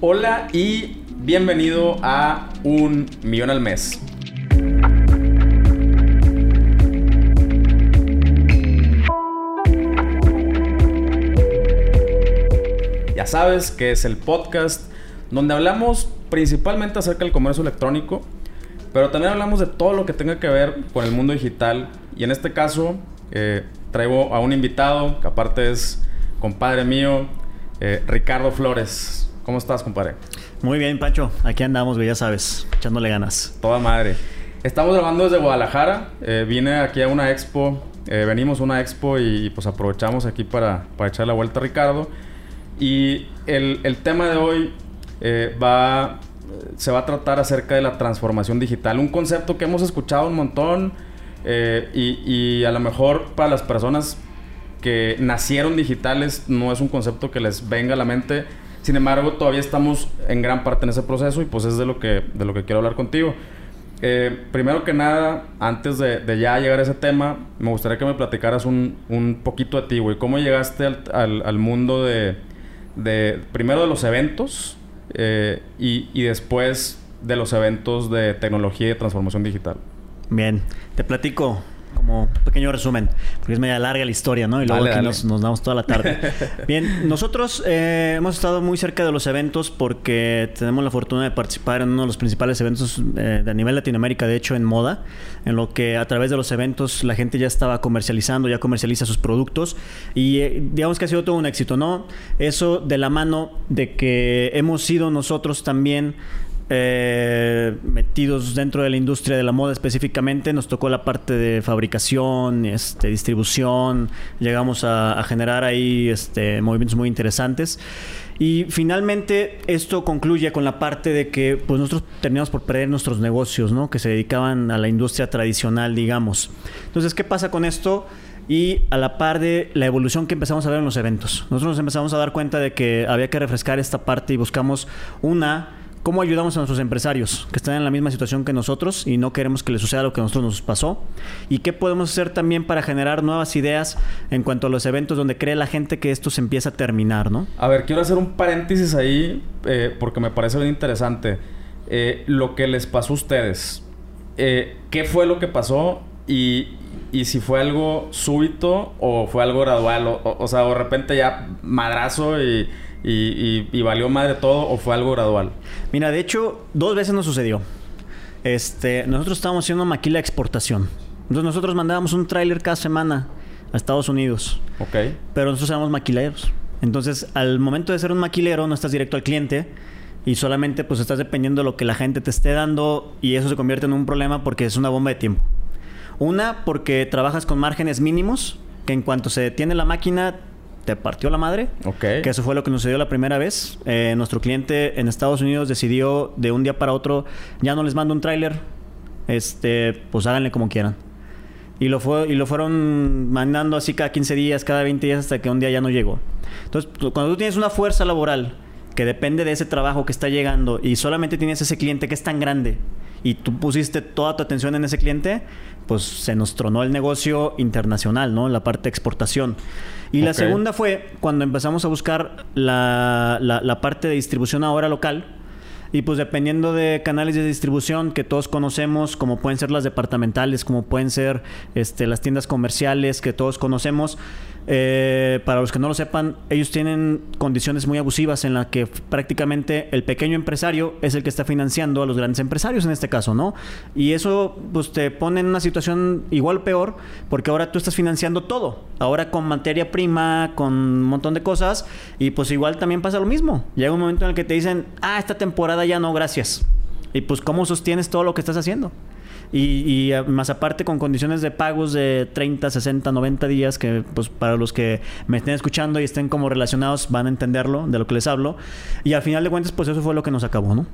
Hola y bienvenido a Un Millón al Mes. Ya sabes que es el podcast donde hablamos principalmente acerca del comercio electrónico, pero también hablamos de todo lo que tenga que ver con el mundo digital. Y en este caso, eh, traigo a un invitado que aparte es compadre mío, eh, Ricardo Flores. ¿Cómo estás, compadre? Muy bien, Pancho. Aquí andamos, ya sabes, echándole ganas. Toda madre. Estamos grabando desde Guadalajara. Eh, vine aquí a una expo. venimos a una expo y pues aprovechamos aquí para, para echar la vuelta a Ricardo. Y el, el tema de hoy va se va a tratar acerca de la transformación digital. Un concepto que hemos escuchado un montón eh, y, a lo mejor para las personas que nacieron digitales no es un concepto que les venga a la mente. Sin embargo, todavía estamos en gran parte en ese proceso y pues es de lo que, de lo que quiero hablar contigo. Eh, primero que nada, antes de, ya llegar a ese tema, me gustaría que me platicaras un, un poquito de ti, güey. ¿Cómo llegaste al, al, mundo de, de, primero de los eventos eh, y, y después de los eventos de tecnología y transformación digital? Bien, te platico como pequeño resumen, porque es media larga la historia, ¿no? Y luego aquí Nos, nos, damos toda la tarde. Bien, nosotros eh, hemos estado muy cerca de los eventos porque tenemos la fortuna de participar en uno de los principales eventos eh, de a nivel Latinoamérica, de hecho, en moda, en lo que a través de los eventos la gente ya estaba comercializando, ya comercializa sus productos y eh, digamos que ha sido todo un éxito, ¿no? Eso de la mano de que hemos sido nosotros también eh, metidos dentro de la industria de la moda específicamente. Nos tocó la parte de fabricación, este, distribución. Llegamos a, generar ahí este, movimientos muy interesantes. Y finalmente esto concluye con la parte de que pues nosotros terminamos por perder nuestros negocios, ¿no? Que se dedicaban a la industria tradicional, digamos. Entonces, ¿qué pasa con esto? y a la par de la evolución que empezamos a ver en los eventos. Nosotros nos empezamos a dar cuenta de que había que refrescar esta parte y buscamos una ¿Cómo ayudamos a nuestros empresarios que están en la misma situación que nosotros y no queremos que les suceda lo que a nosotros nos pasó? ¿Y qué podemos hacer también para generar nuevas ideas en cuanto a los eventos donde cree la gente que esto se empieza a terminar, ¿no? A ver, quiero hacer un paréntesis ahí eh, porque me parece bien interesante. Eh, lo que les pasó a ustedes. Eh, ¿Qué fue lo que pasó? Y, si fue algo súbito o fue algo gradual. O, o sea, de repente ya madrazo y y, y, valió madre todo o fue algo gradual? Mira, de hecho, dos veces nos sucedió. Este, nosotros estábamos haciendo maquila de exportación. Entonces nosotros mandábamos un tráiler cada semana a Estados Unidos. Ok. Pero nosotros éramos maquileros. Entonces, al momento de ser un maquilero, no estás directo al cliente y solamente pues estás dependiendo de lo que la gente te esté dando y eso se convierte en un problema porque es una bomba de tiempo. Una, porque trabajas con márgenes mínimos, que en cuanto se detiene la máquina, te partió la madre. Ok. Que eso fue lo que nos sucedió la primera vez. Eh, nuestro cliente en Estados Unidos decidió de un día para otro, ya no les mando un tráiler, este, pues háganle como quieran. Y lo, fue, y lo fueron mandando así cada 15 días, cada 20 días, hasta que un día ya no llegó. Entonces, cuando tú tienes una fuerza laboral que depende de ese trabajo que está llegando y solamente tienes ese cliente que es tan grande y tú pusiste toda tu atención en ese cliente, pues se nos tronó el negocio internacional, ¿no? La parte de exportación. Y la segunda fue cuando empezamos a buscar la, la, parte de distribución ahora local. Y pues dependiendo de canales de distribución que todos conocemos, como pueden ser las departamentales, como pueden ser este, las tiendas comerciales que todos conocemos, eh, para los que no lo sepan, ellos tienen condiciones muy abusivas en las que prácticamente el pequeño empresario es el que está financiando a los grandes empresarios en este caso, ¿no? Y eso pues te pone en una situación igual peor porque ahora tú estás financiando todo. Ahora con materia prima, con un montón de cosas y pues igual también pasa lo mismo. Llega un momento en el que te dicen, ah, esta temporada ya no, gracias. Y pues cómo sostienes todo lo que estás haciendo. Y, eh, más aparte con condiciones de pagos de 30, 60, 90 días, que pues para los que me estén escuchando y estén como relacionados van a entenderlo de lo que les hablo. Y al final de cuentas, pues eso fue lo que nos acabó, ¿no?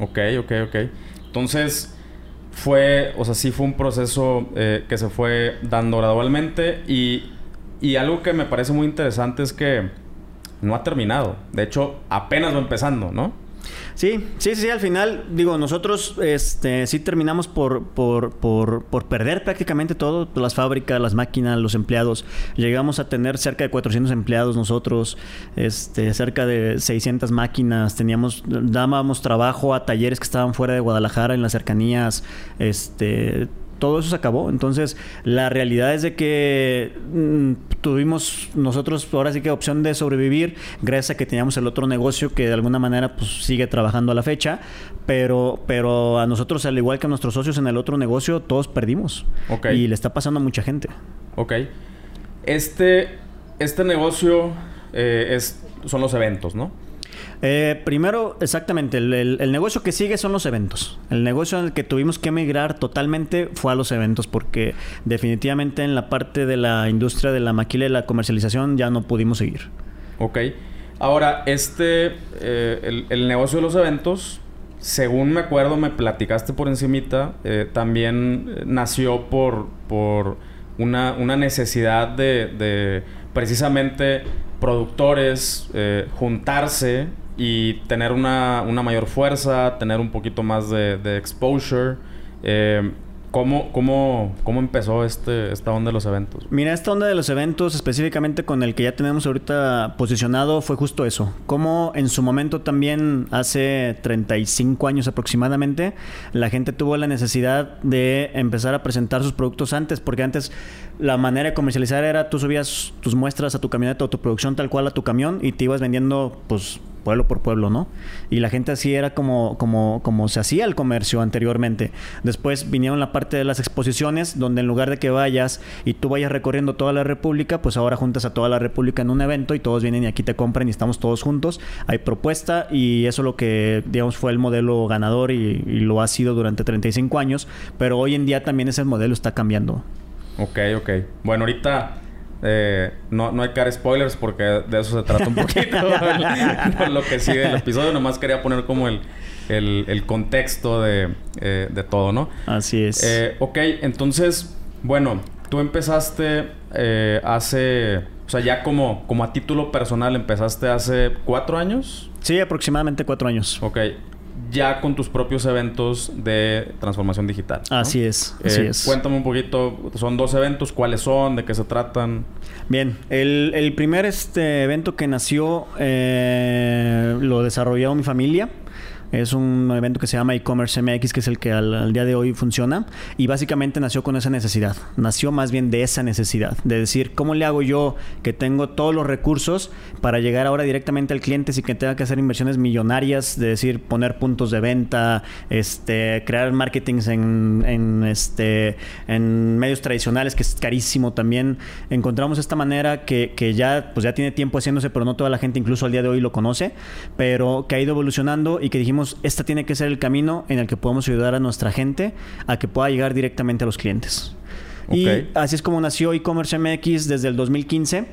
Ok, ok, ok. Entonces, fue, o sea, sí fue un proceso eh, que se fue dando gradualmente y, y algo que me parece muy interesante es que no ha terminado. De hecho, apenas va empezando, ¿no? Sí, sí, sí, al final, digo, nosotros este, sí terminamos por, por, por, por perder prácticamente todo, las fábricas, las máquinas, los empleados. Llegamos a tener cerca de 400 empleados nosotros, este, cerca de 600 máquinas, teníamos, dábamos trabajo a talleres que estaban fuera de Guadalajara, en las cercanías, este todo eso se acabó. Entonces, la realidad es de que mm, tuvimos nosotros ahora sí que opción de sobrevivir gracias a que teníamos el otro negocio que de alguna manera pues sigue trabajando a la fecha, pero pero a nosotros al igual que a nuestros socios en el otro negocio todos perdimos. Y le está pasando a mucha gente. Ok. Este este negocio eh, es son los eventos, ¿no? Eh, primero, exactamente, el, negocio que sigue son los eventos. El negocio en el que tuvimos que emigrar totalmente fue a los eventos porque definitivamente en la parte de la industria de la maquila y la comercialización ya no pudimos seguir. Ok. Ahora, este, eh, el, negocio de los eventos, según me acuerdo, me platicaste por encimita, eh, también nació por, por una, necesidad de, de precisamente productores juntarse y tener una, una mayor fuerza, tener un poquito más de, de exposure. Eh, ¿Cómo, cómo, cómo empezó este, esta onda de los eventos? Mira, esta onda de los eventos, específicamente con el que ya tenemos ahorita posicionado, fue justo eso. Como en su momento también, hace 35 años aproximadamente, la gente tuvo la necesidad de empezar a presentar sus productos antes, porque antes la manera de comercializar era tú subías tus muestras a tu camioneta o tu producción tal cual a tu camión y te ibas vendiendo, pues pueblo por pueblo, ¿no? Y la gente así era como, como, como se hacía el comercio anteriormente. Después vinieron la parte de las exposiciones, donde en lugar de que vayas y tú vayas recorriendo toda la República, pues ahora juntas a toda la República en un evento y todos vienen y aquí te compran y estamos todos juntos. Hay propuesta y eso es lo que, digamos, fue el modelo ganador y, y lo ha sido durante 35 años, pero hoy en día también ese modelo está cambiando. Ok, ok. Bueno, ahorita eh, no, no hay cara spoilers porque de eso se trata un poquito lo que sigue el episodio. Nomás quería poner como el, el, contexto de, eh, de, todo, ¿no? Así es. Eh, ok, entonces, bueno, tú empezaste hace, o sea, ya como, como a título personal, empezaste hace cuatro años. Sí, aproximadamente cuatro años. Ok ya con tus propios eventos de transformación digital. Así es, así eh, es. Cuéntame un poquito, son dos eventos, ¿cuáles son? ¿De qué se tratan? Bien, el, primer este evento que nació eh, lo desarrolló mi familia. Es un evento que se llama e-commerce MX, que es el que al, día de hoy funciona. Y básicamente nació con esa necesidad. Nació más bien de esa necesidad. De decir, ¿cómo le hago yo que tengo todos los recursos para llegar ahora directamente al cliente sin que tenga que hacer inversiones millonarias? De decir, poner puntos de venta, este, crear marketing en, este, en medios tradicionales, que es carísimo también. Encontramos esta manera que, que ya, pues ya tiene tiempo haciéndose, pero no toda la gente incluso al día de hoy lo conoce. Pero que ha ido evolucionando y que dijimos, este tiene que ser el camino en el que podemos ayudar a nuestra gente a que pueda llegar directamente a los clientes. Y así es como nació e-commerce MX desde el 2015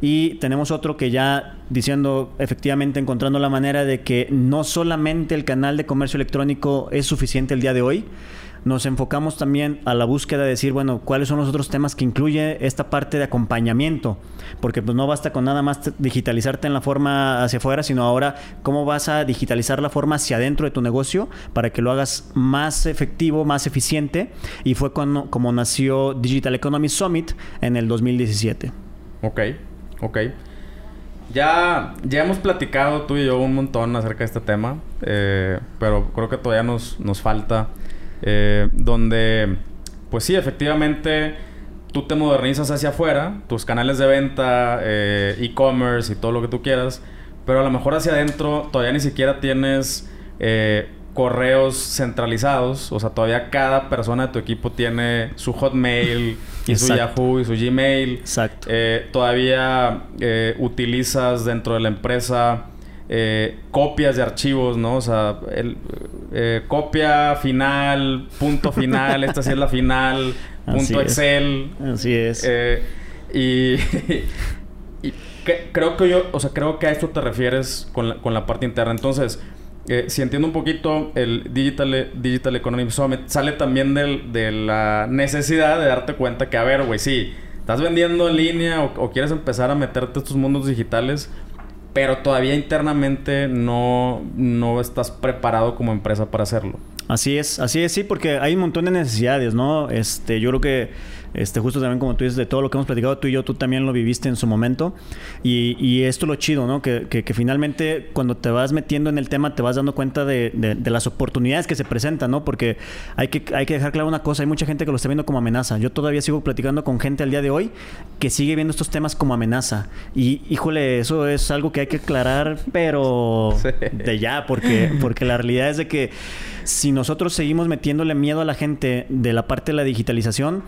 y tenemos otro que ya diciendo efectivamente encontrando la manera de que no solamente el canal de comercio electrónico es suficiente el día de hoy, nos enfocamos también a la búsqueda de decir, bueno, cuáles son los otros temas que incluye esta parte de acompañamiento, porque pues no basta con nada más digitalizarte en la forma hacia afuera, sino ahora cómo vas a digitalizar la forma hacia adentro de tu negocio para que lo hagas más efectivo, más eficiente, y fue cuando, como nació Digital Economy Summit en el 2017. Ok, ok. Ya, ya hemos platicado tú y yo un montón acerca de este tema, eh, pero creo que todavía nos, nos falta eh, donde, pues sí, efectivamente, tú te modernizas hacia afuera, tus canales de venta, eh, e-commerce y todo lo que tú quieras, pero a lo mejor hacia adentro todavía ni siquiera tienes eh, correos centralizados, o sea, todavía cada persona de tu equipo tiene su Hotmail y su Yahoo y su Gmail. Exacto. todavía utilizas dentro de la empresa eh, copias de archivos, ¿no? O sea, el, eh, copia final, punto final, esta sí es la final, punto Excel. Así es. Eh, y, creo que yo, o sea, creo que a esto te refieres con la, con la parte interna. Entonces, si entiendo un poquito, el Digital, Digital Economy Summit sale también de la necesidad de darte cuenta que, a ver, güey, sí, estás vendiendo en línea o, o quieres empezar a meterte a estos mundos digitales, pero todavía internamente no, no estás preparado como empresa para hacerlo. Así es, así es, sí, porque hay un montón de necesidades, ¿no? Este, yo creo que este, justo también como tú dices, de todo lo que hemos platicado tú y yo, tú también lo viviste en su momento. Y, y esto es lo chido, ¿no? Que, que, finalmente cuando te vas metiendo en el tema te vas dando cuenta de, de, las oportunidades que se presentan, ¿no? Porque hay que, hay que dejar claro una cosa, hay mucha gente que lo está viendo como amenaza. Yo todavía sigo platicando con gente al día de hoy que sigue viendo estos temas como amenaza. Y híjole, eso es algo que hay que aclarar, pero de ya, porque, porque la realidad es de que si nosotros seguimos metiéndole miedo a la gente de la parte de la digitalización,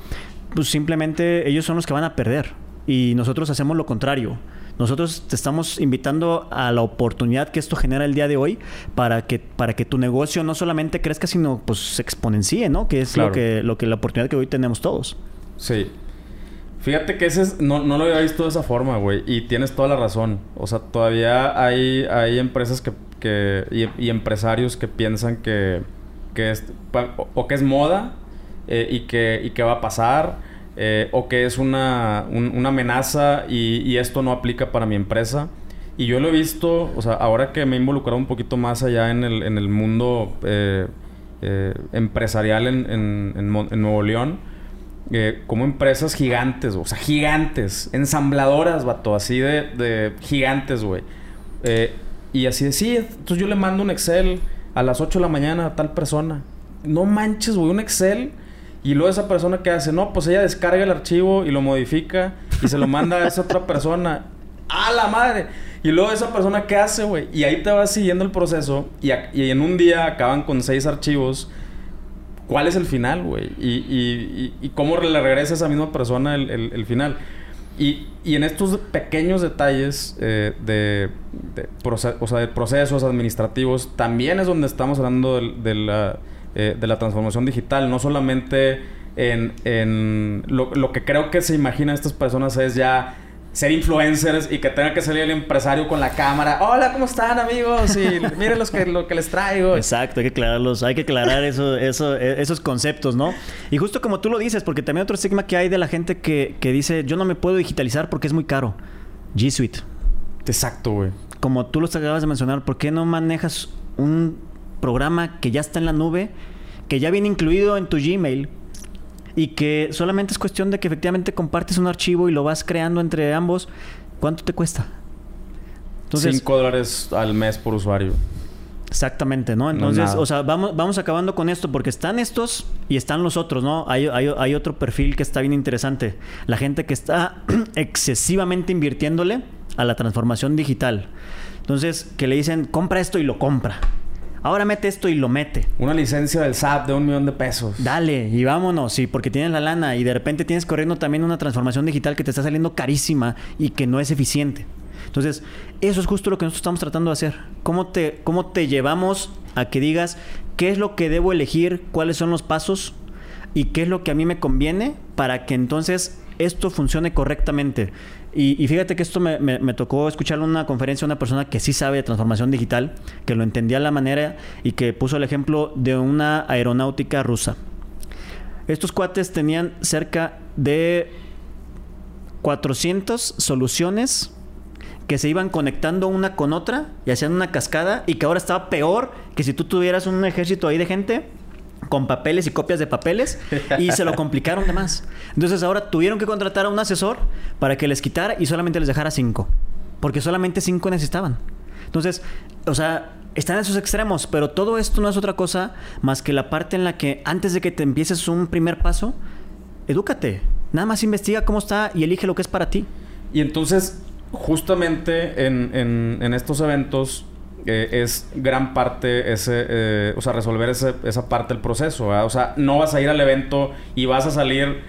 pues simplemente ellos son los que van a perder. Y nosotros hacemos lo contrario. Nosotros te estamos invitando a la oportunidad que esto genera el día de hoy para que, para que tu negocio no solamente crezca, sino pues se exponencie, ¿no? Que es lo, que, lo que la oportunidad que hoy tenemos todos. Sí. Fíjate que ese es, no, no lo había visto de esa forma, güey. Y tienes toda la razón. O sea, todavía hay, hay empresas que, que y, empresarios que piensan que, que es, o que es moda eh, y, que, y va a pasar, eh, o que es una, una amenaza y, esto no aplica para mi empresa. Y yo lo he visto, o sea, ahora que me he involucrado un poquito más allá en el, en el mundo eh, empresarial en, en, Nuevo León, como empresas gigantes, o sea, gigantes, ensambladoras, vato, así de, de gigantes, güey. y así de, sí, entonces yo le mando un Excel a las 8 de la mañana a tal persona. No manches, güey, un Excel y luego esa persona que hace, no, pues ella descarga el archivo y lo modifica y se lo manda a esa otra persona. ¡A la madre! Y luego esa persona qué hace, güey. Y ahí te vas siguiendo el proceso y, en un día acaban con seis archivos. ¿Cuál es el final, güey? Y, y, cómo le regresa a esa misma persona el, final. Y, en estos pequeños detalles eh, de, o sea, de procesos administrativos, también es donde estamos hablando de la eh, de la transformación digital, no solamente en, en lo, que creo que se imaginan estas personas es ya ser influencers y que tenga que salir el empresario con la cámara. Hola, ¿cómo están amigos? Y miren los que, lo que les traigo. Exacto, hay que aclararlos, hay que aclarar eso, eso, e, esos conceptos, ¿no? Y justo como tú lo dices, porque también otro estigma que hay de la gente que, que dice, yo no me puedo digitalizar porque es muy caro. G Suite. Exacto, güey. Como tú lo acabas de mencionar, ¿por qué no manejas un programa que ya está en la nube, que ya viene incluido en tu Gmail y que solamente es cuestión de que efectivamente compartes un archivo y lo vas creando entre ambos. ¿Cuánto te cuesta? 5 dólares al mes por usuario. Exactamente, ¿no? Entonces, o sea, vamos, vamos acabando con esto porque están estos y están los otros, ¿no? Hay, hay, hay otro perfil que está bien interesante. La gente que está excesivamente invirtiéndole a la transformación digital. Entonces, que le dicen, compra esto y lo compra. Ahora mete esto y lo mete. Una licencia del SAT de un millón de pesos. Dale, y vámonos. Sí, porque tienes la lana y de repente tienes corriendo también una transformación digital que te está saliendo carísima y que no es eficiente. Entonces, eso es justo lo que nosotros estamos tratando de hacer. ¿Cómo te, cómo te llevamos a que digas qué es lo que debo elegir, cuáles son los pasos y qué es lo que a mí me conviene para que entonces esto funcione correctamente? Y, fíjate que esto me, tocó escuchar una conferencia de una persona que sí sabe de transformación digital, que lo entendía a la manera y que puso el ejemplo de una aeronáutica rusa. Estos cuates tenían cerca de 400 soluciones que se iban conectando una con otra y hacían una cascada y que ahora estaba peor que si tú tuvieras un ejército ahí de gente con papeles y copias de papeles y se lo complicaron de más. Entonces ahora tuvieron que contratar a un asesor para que les quitara y solamente les dejara cinco. Porque solamente cinco necesitaban. Entonces, o sea, están en esos extremos, pero todo esto no es otra cosa más que la parte en la que antes de que te empieces un primer paso, edúcate. Nada más investiga cómo está y elige lo que es para ti. Y entonces, justamente en, en, en estos eventos, es gran parte ese, eh, o sea, resolver esa parte del proceso. O sea, no vas a ir al evento y vas a salir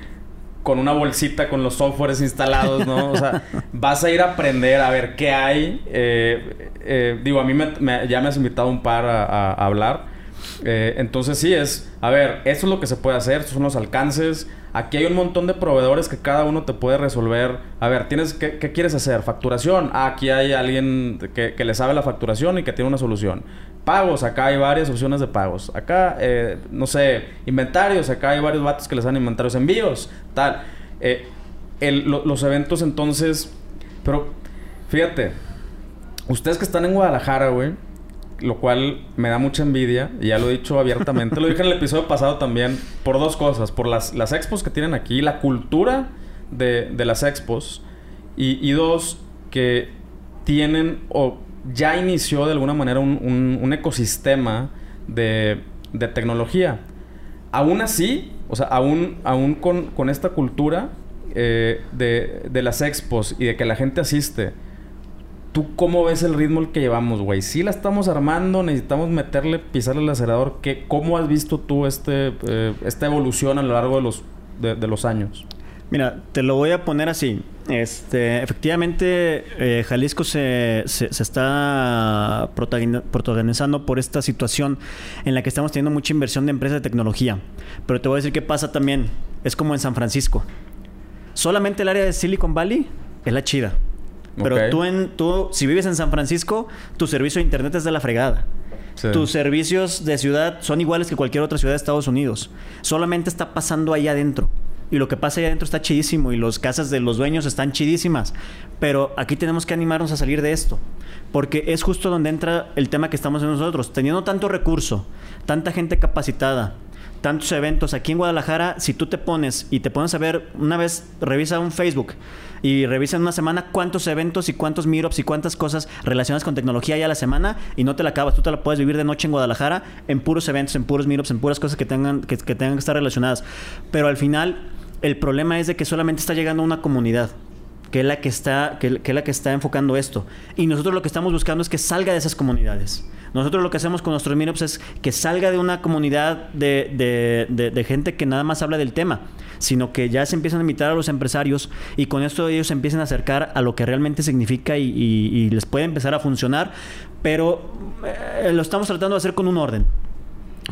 con una bolsita con los softwares instalados, ¿no? O sea, vas a ir a aprender a ver qué hay. Eh, eh, digo, a mí ya me has invitado un par a hablar. Eh, entonces sí es, a ver, esto es lo que se puede hacer, estos son los alcances. Aquí hay un montón de proveedores que cada uno te puede resolver. A ver, tienes ¿qué, quieres hacer? Facturación. Ah, aquí hay alguien que, le sabe la facturación y que tiene una solución. Pagos, acá hay varias opciones de pagos. Acá, eh, no sé, inventarios, acá hay varios vatos que les dan inventarios envíos, tal. Eh, los eventos entonces, pero fíjate, Ustedes que están en Guadalajara, güey, lo cual me da mucha envidia, y ya lo he dicho abiertamente, lo dije en el episodio pasado también, por dos cosas, por las, las expos que tienen aquí, la cultura de, de las expos, y, y, dos, que tienen o ya inició de alguna manera un, un, ecosistema de, de, tecnología. Aún así, o sea, aún, aún con, con esta cultura eh, de, de las expos y de que la gente asiste, ¿Tú cómo ves el ritmo que llevamos, güey? Sí la estamos armando, necesitamos meterle, pisarle el acelerador. ¿Qué, ¿Cómo has visto tú este, eh, esta evolución a lo largo de los, de, los años? Mira, te lo voy a poner así. Este, efectivamente, eh, Jalisco se, se, se, está protagonizando por esta situación en la que estamos teniendo mucha inversión de empresas de tecnología. Pero te voy a decir qué pasa también. Es como en San Francisco. Solamente el área de Silicon Valley es la chida. Pero okay. tú, en, tú, si vives en San Francisco, tu servicio de internet es de la fregada. Sí. Tus servicios de ciudad son iguales que cualquier otra ciudad de Estados Unidos. Solamente está pasando ahí adentro. Y lo que pasa ahí adentro está chidísimo. Y las casas de los dueños están chidísimas. Pero aquí tenemos que animarnos a salir de esto. Porque es justo donde entra el tema que estamos en nosotros. Teniendo tanto recurso, tanta gente capacitada, tantos eventos aquí en Guadalajara, si tú te pones y te pones a ver, una vez revisa un Facebook y revisa en una semana cuántos eventos y cuántos meetups y cuántas cosas relacionadas con tecnología hay a la semana y no te la acabas, tú te la puedes vivir de noche en Guadalajara en puros eventos, en puros meetups, en puras cosas que tengan que, que tengan que estar relacionadas. Pero al final el problema es de que solamente está llegando a una comunidad que es la que está que, es la que está enfocando esto. Y nosotros lo que estamos buscando es que salga de esas comunidades. Nosotros lo que hacemos con nuestros meetups es que salga de una comunidad de, de, de, gente que nada más habla del tema, sino que ya se empiezan a invitar a los empresarios y con esto ellos se empiezan a acercar a lo que realmente significa y les puede empezar a funcionar, pero eh, lo estamos tratando de hacer con un orden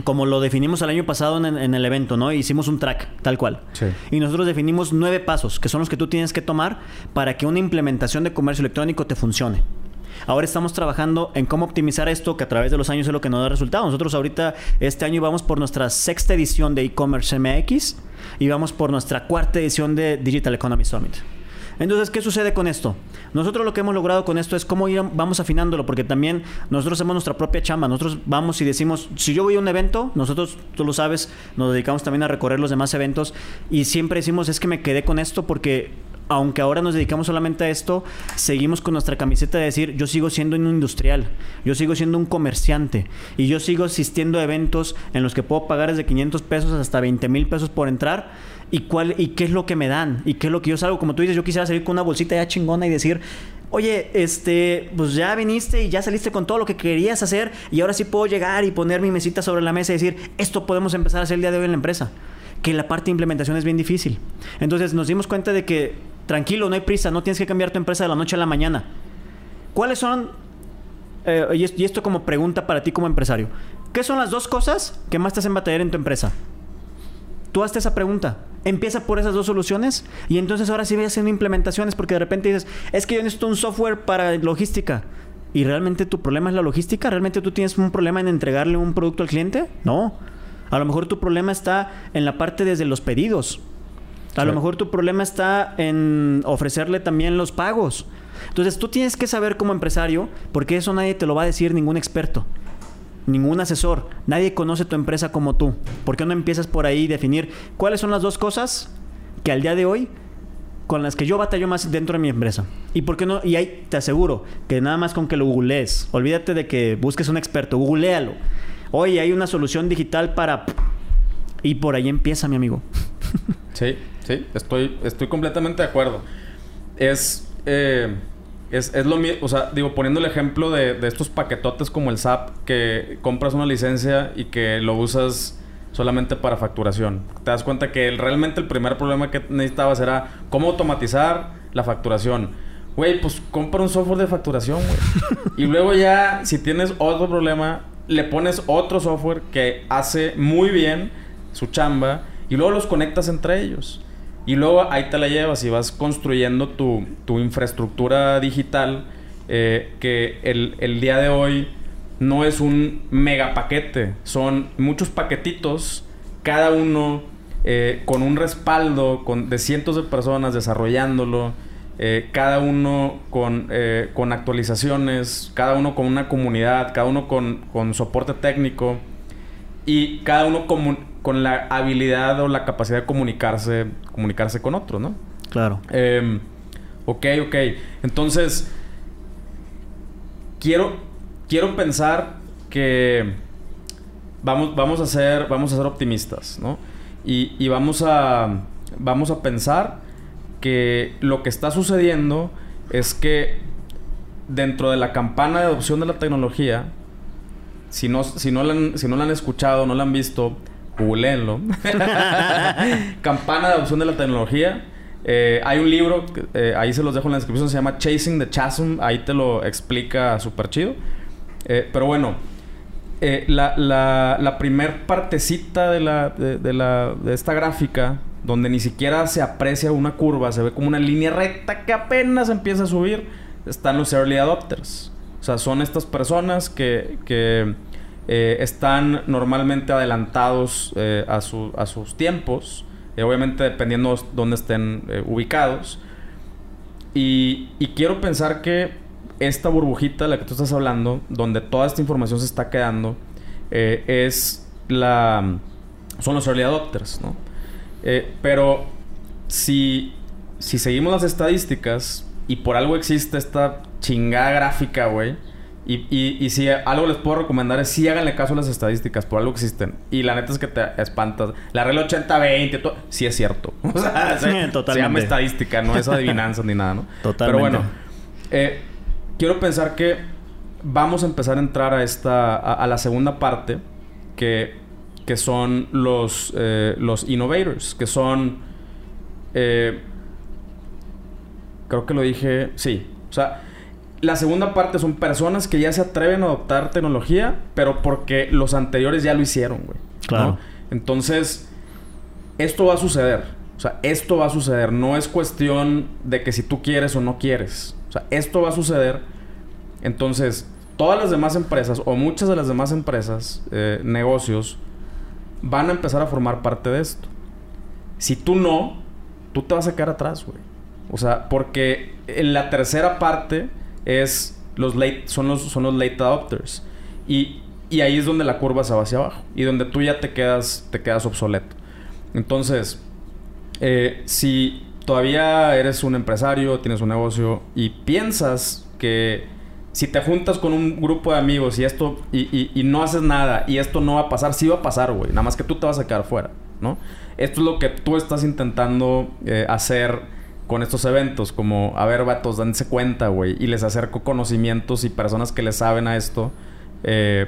como lo definimos el año pasado en, en, el evento, ¿no? Hicimos un track, tal cual. Sí. Y nosotros definimos nueve pasos, que son los que tú tienes que tomar para que una implementación de comercio electrónico te funcione. Ahora estamos trabajando en cómo optimizar esto, que a través de los años es lo que nos da resultado. Nosotros ahorita, este año, vamos por nuestra sexta edición de e-commerce MX y vamos por nuestra cuarta edición de Digital Economy Summit. Entonces, ¿qué sucede con esto? Nosotros lo que hemos logrado con esto es cómo ir, vamos afinándolo, porque también nosotros hacemos nuestra propia chamba. Nosotros vamos y decimos, si yo voy a un evento, nosotros, tú lo sabes, nos dedicamos también a recorrer los demás eventos y siempre decimos, es que me quedé con esto porque aunque ahora nos dedicamos solamente a esto, seguimos con nuestra camiseta de decir, yo sigo siendo un industrial, yo sigo siendo un comerciante y yo sigo asistiendo a eventos en los que puedo pagar desde 500 pesos hasta 20 mil pesos por entrar y, cuál, y qué es lo que me dan y qué es lo que yo salgo. Como tú dices, yo quisiera salir con una bolsita ya chingona y decir, oye, este, pues ya viniste y ya saliste con todo lo que querías hacer y ahora sí puedo llegar y poner mi mesita sobre la mesa y decir, esto podemos empezar a hacer el día de hoy en la empresa que la parte de implementación es bien difícil. Entonces nos dimos cuenta de que tranquilo, no hay prisa, no tienes que cambiar tu empresa de la noche a la mañana. ¿Cuáles son, eh, y esto como pregunta para ti como empresario, qué son las dos cosas que más te hacen batallar en tu empresa? Tú hazte esa pregunta. Empieza por esas dos soluciones y entonces ahora sí voy haciendo implementaciones porque de repente dices, es que yo necesito un software para logística. ¿Y realmente tu problema es la logística? ¿Realmente tú tienes un problema en entregarle un producto al cliente? No. A lo mejor tu problema está en la parte desde los pedidos. A sí. lo mejor tu problema está en ofrecerle también los pagos. Entonces tú tienes que saber como empresario, porque eso nadie te lo va a decir ningún experto, ningún asesor. Nadie conoce tu empresa como tú. ¿Por qué no empiezas por ahí a definir cuáles son las dos cosas que al día de hoy con las que yo batallo más dentro de mi empresa. ¿Y por qué no? Y ahí te aseguro que nada más con que lo googlees, olvídate de que busques un experto, googlealo. Oye, hay una solución digital para... Y por ahí empieza, mi amigo. Sí, sí, estoy, estoy completamente de acuerdo. Es, eh, es, es, lo mismo, o sea, digo, poniendo el ejemplo de, de, estos paquetotes como el SAP, que compras una licencia y que lo usas solamente para facturación. Te das cuenta que el, realmente el primer problema que necesitabas era cómo automatizar la facturación. Güey, pues compra un software de facturación, güey. y luego ya, si tienes otro problema, le pones otro software que hace muy bien su chamba y luego los conectas entre ellos. Y luego ahí te la llevas y vas construyendo tu, tu infraestructura digital eh, que el, el, día de hoy no es un mega paquete, son muchos paquetitos, cada uno eh, con un respaldo con, de cientos de personas desarrollándolo eh, cada uno con, eh, con actualizaciones, cada uno con una comunidad, cada uno con, con soporte técnico y cada uno con, con la habilidad o la capacidad de comunicarse, comunicarse con otros, ¿no? Claro. Eh, ok, ok. Entonces, quiero, quiero pensar que vamos, vamos, a, ser, vamos a ser optimistas, ¿no? Y, y vamos, a, vamos a pensar que lo que está sucediendo es que dentro de la campana de adopción de la tecnología, si no, si no, la, han, si no la han escuchado, no la han visto, googleenlo. campana de adopción de la tecnología. Eh, hay un libro, eh, ahí se los dejo en la descripción, se llama Chasing the Chasm. Ahí te lo explica súper chido. Eh, pero bueno, la, la, la primer partecita de, la, de, de, la, de esta gráfica, donde ni siquiera se aprecia una curva, se ve como una línea recta que apenas empieza a subir, están los early adopters. Sea, son estas personas que, que eh, están normalmente adelantados eh, a, su, a, sus tiempos, eh, obviamente dependiendo de dónde estén eh, ubicados. Y, y, quiero pensar que esta burbujita de la que tú estás hablando, donde toda esta información se está quedando, eh, es la son los early adopters, ¿no? pero si, si seguimos las estadísticas y por algo existe esta chingada gráfica, güey. Y, y, y, si algo les puedo recomendar es si háganle caso a las estadísticas, por algo existen. Y la neta es que te espantas. La regla 80-20, todo, sí es cierto. O sea, se, Totalmente. se, llama estadística, no es adivinanza ni nada, ¿no? Totalmente. Pero bueno, eh, quiero pensar que vamos a empezar a entrar a esta, a, a la segunda parte, que, que son los, eh, los innovators, que son, eh, creo que lo dije, sí, o sea, la segunda parte son personas que ya se atreven a adoptar tecnología, pero porque los anteriores ya lo hicieron, güey. Claro. ¿no? Entonces, esto va a suceder. O sea, esto va a suceder. No es cuestión de que si tú quieres o no quieres. O sea, esto va a suceder. Entonces, todas las demás empresas, o muchas de las demás empresas, eh, negocios, van a empezar a formar parte de esto. Si tú no, tú te vas a quedar atrás, güey. O sea, porque en la tercera parte es los late, son los, son los late adopters. Y, y ahí es donde la curva se va hacia abajo. Y donde tú ya te quedas, te quedas obsoleto. Entonces, eh, si todavía eres un empresario, tienes un negocio y piensas que si te juntas con un grupo de amigos y esto y, y, y no haces nada y esto no va a pasar, sí va a pasar, güey. Nada más que tú te vas a quedar fuera, ¿no? Esto es lo que tú estás intentando eh, hacer con estos eventos, como, a ver, vatos, dense cuenta, güey, y les acerco conocimientos y personas que le saben a esto, eh,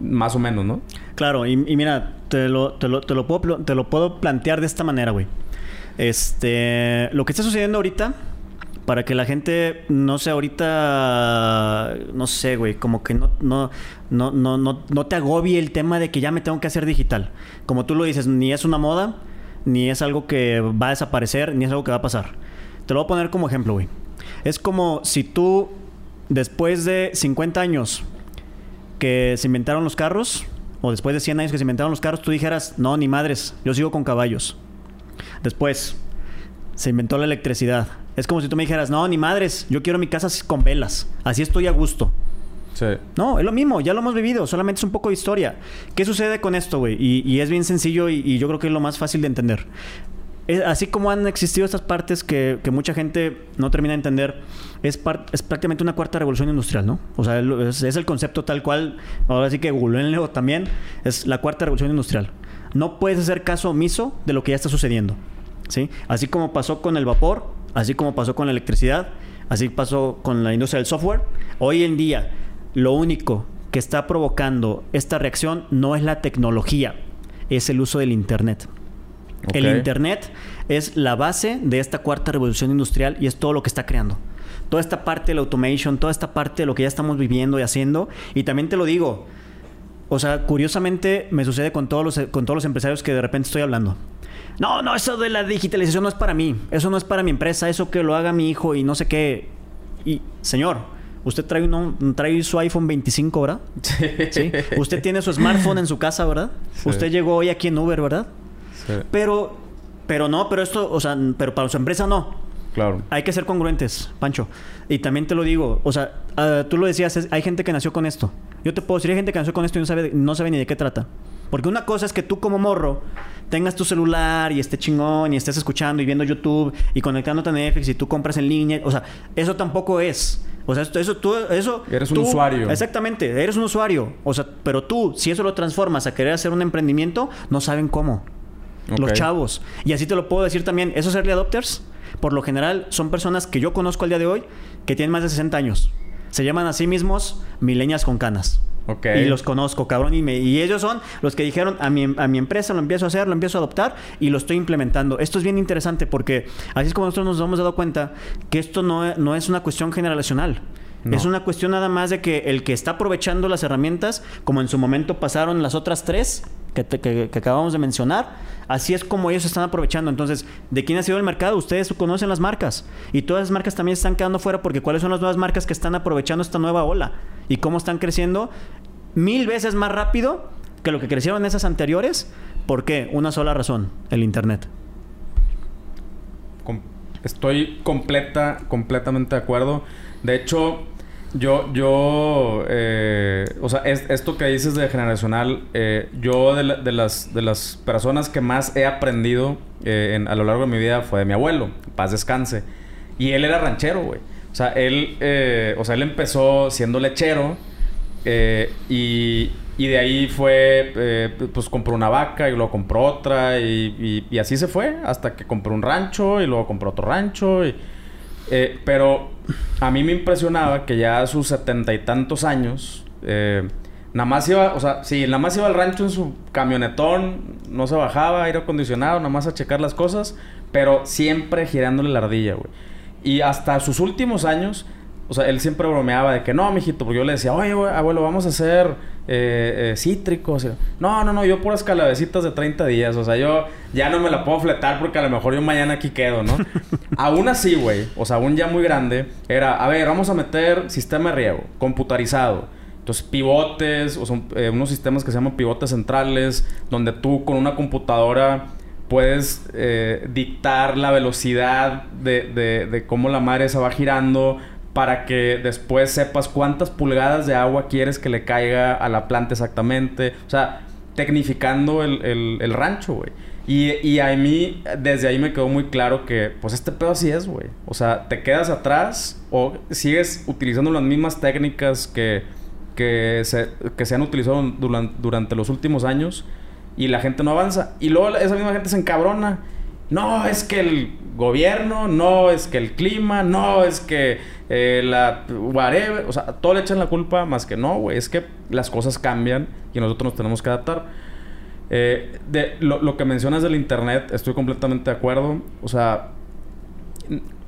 más o menos, ¿no? Claro, y, mira, te lo, te, lo, te, lo puedo, te lo puedo plantear de esta manera, güey. Este, lo que está sucediendo ahorita, para que la gente no sea ahorita, no sé, güey, como que no, no, no, no, no, no te agobie el tema de que ya me tengo que hacer digital. Como tú lo dices, ni es una moda, ni es algo que va a desaparecer, ni es algo que va a pasar. Te lo voy a poner como ejemplo, güey. Es como si tú, después de 50 años que se inventaron los carros, o después de 100 años que se inventaron los carros, tú dijeras, no, ni madres, yo sigo con caballos. Después, se inventó la electricidad. Es como si tú me dijeras, no, ni madres, yo quiero mi casa con velas. Así estoy a gusto. Sí. No, es lo mismo, ya lo hemos vivido, solamente es un poco de historia. ¿Qué sucede con esto, güey? Y, y, es bien sencillo y, y, yo creo que es lo más fácil de entender. Es, así como han existido estas partes que, que, mucha gente no termina de entender, es, es prácticamente una cuarta revolución industrial, ¿no? O sea, es, es el concepto tal cual, ahora sí que googleenlo también, es la cuarta revolución industrial. No puedes hacer caso omiso de lo que ya está sucediendo, ¿sí? Así como pasó con el vapor, así como pasó con la electricidad, así pasó con la industria del software. Hoy en día, lo único que está provocando esta reacción no es la tecnología, es el uso del Internet. Okay. El Internet es la base de esta cuarta revolución industrial y es todo lo que está creando. Toda esta parte de la automation, toda esta parte de lo que ya estamos viviendo y haciendo. Y también te lo digo, o sea, curiosamente me sucede con todos los, con todos los empresarios que de repente estoy hablando. No, no, eso de la digitalización no es para mí. Eso no es para mi empresa. Eso que lo haga mi hijo y no sé qué. Y, señor, Usted trae, uno, trae su iPhone 25, ¿verdad? Sí. ¿Sí? Usted tiene su smartphone en su casa, ¿verdad? Sí. Usted llegó hoy aquí en Uber, ¿verdad? Sí. Pero, pero no, pero esto, o sea, pero para su empresa no. Claro. Hay que ser congruentes, Pancho. Y también te lo digo, o sea, ah, tú lo decías, es- hay gente que nació con esto. Yo te puedo decir, hay gente que nació con esto y no sabe, no sabe ni de qué trata. Porque una cosa es que tú como morro tengas tu celular y esté chingón y estés escuchando y viendo YouTube y conectándote a Netflix y tú compras en línea. O sea, eso tampoco es. O sea, esto- eso tú... Eso, Eres un tú- usuario. Exactamente, eres un usuario. O sea, pero tú, si eso lo transformas a querer hacer un emprendimiento, no saben cómo. Los chavos. Y así te lo puedo decir también. Esos early adopters, por lo general, son personas que yo conozco al día de hoy que tienen más de 60 años. Se llaman a sí mismos milenias con canas. Y los conozco, cabrón. Y, me- y ellos son los que dijeron a mi, a mi empresa lo empiezo a hacer, lo empiezo a adoptar y lo estoy implementando. Esto es bien interesante porque así es como nosotros nos hemos dado cuenta que esto no, es- no es una cuestión generacional. No. Es una cuestión nada más de que el que está aprovechando las herramientas, como en su momento pasaron las otras tres que, te- que- que acabamos de mencionar, así es como ellos están aprovechando. Entonces, ¿de quién ha sido el mercado? Ustedes conocen las marcas. Y todas las marcas también están quedando fuera porque ¿cuáles son las nuevas marcas que están aprovechando esta nueva ola? Y cómo están creciendo mil veces más rápido que lo que crecieron esas anteriores. ¿Por qué? Una sola razón, el Internet. Estoy completa, completamente de acuerdo. De hecho, yo, yo, eh, o sea, es- esto que dices de generacional, eh, yo de, la- de las, de las personas que más he aprendido eh, a lo largo de mi vida fue de mi abuelo, paz descanse. Y él era ranchero, güey. O sea, él, eh, o sea, él empezó siendo lechero eh, y, de ahí fue, eh, pues compró una vaca y luego compró otra y, así se fue hasta que compró un rancho y luego compró otro rancho. Eh, pero a mí me impresionaba que ya a sus setenta y tantos años, nada más iba, o sea, sí, nada más iba al rancho en su camionetón, no se bajaba, aire acondicionado, nada más a checar las cosas, pero siempre girándole la ardilla, güey. Y hasta sus últimos años, o sea, él siempre bromeaba de que no, mijito, porque yo le decía, oye, abuelo, vamos a hacer eh, eh, cítricos. No, no, no, yo puras calabecitas de 30 días. O sea, yo ya no me la puedo fletar porque a lo mejor yo mañana aquí quedo, ¿no? aún así, güey, o sea, aún ya muy grande, era, a ver, vamos a meter sistema de riego, computarizado. Entonces, pivotes, o son eh, unos sistemas que se llaman pivotes centrales, donde tú con una computadora puedes eh, dictar la velocidad de, de- de cómo la madre se va girando para que después sepas cuántas pulgadas de agua quieres que le caiga a la planta exactamente. O sea, tecnificando el, el- el rancho, güey. Y, y a mí, desde ahí me quedó muy claro que, pues este pedo así es, güey. O sea, te quedas atrás o sigues utilizando las mismas técnicas que, que, se, que se han utilizado duran- durante los últimos años y la gente no avanza. Y luego esa misma gente se encabrona. No, es que el gobierno, no, es que el clima, no, es que eh, la whatever. O sea, todo le echan la culpa más que no, güey. Es que las cosas cambian y nosotros nos tenemos que adaptar. Eh, de lo, que mencionas del internet, estoy completamente de acuerdo. O sea,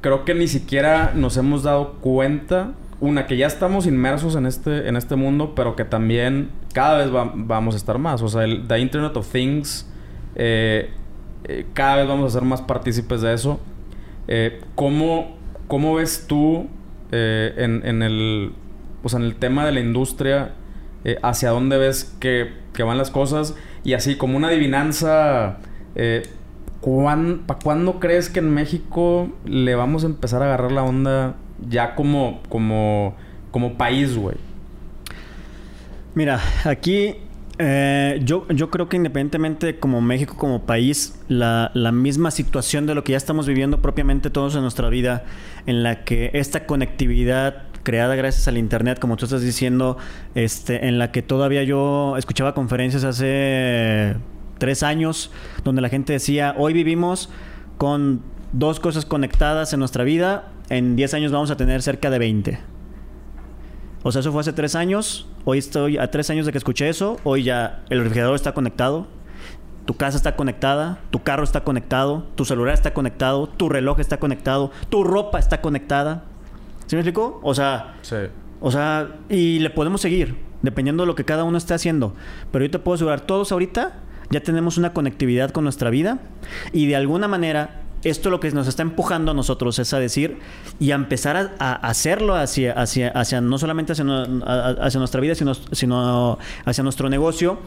creo que ni siquiera nos hemos dado cuenta. Una, que ya estamos inmersos en este, en este mundo, pero que también cada vez va- vamos a estar más. O sea, el Internet of Things, eh, cada vez vamos a ser más partícipes de eso. ¿cómo, cómo ves tú eh, en, en el, sea, en el tema de la industria? eh, ¿Hacia dónde ves que, que van las cosas? Y así, como una adivinanza, eh, ¿para cuándo crees que en México le vamos a empezar a agarrar la onda ya como, como, como país, güey? Mira, aquí eh, yo, yo creo que independientemente como México como país, la, la misma situación de lo que ya estamos viviendo propiamente todos en nuestra vida, en la que esta conectividad creada gracias al internet, como tú estás diciendo, este, en la que todavía yo escuchaba conferencias hace tres años, donde la gente decía, hoy vivimos con dos cosas conectadas en nuestra vida, en 10 años vamos a tener cerca de 20. O sea, eso fue hace tres años. Hoy estoy a tres años de que escuché eso. Hoy ya el refrigerador está conectado. Tu casa está conectada. Tu carro está conectado. Tu celular está conectado. Tu reloj está conectado. Tu ropa está conectada. ¿Sí me explico? O sea, Sí. o sea, y le podemos seguir, dependiendo de lo que cada uno esté haciendo. Pero yo te puedo asegurar, todos ahorita ya tenemos una conectividad con nuestra vida y de alguna manera esto lo que nos está empujando a nosotros es a decir y a empezar a, a hacerlo hacia, hacia, hacia no solamente hacia, hacia nuestra vida, sino, sino hacia nuestro negocio.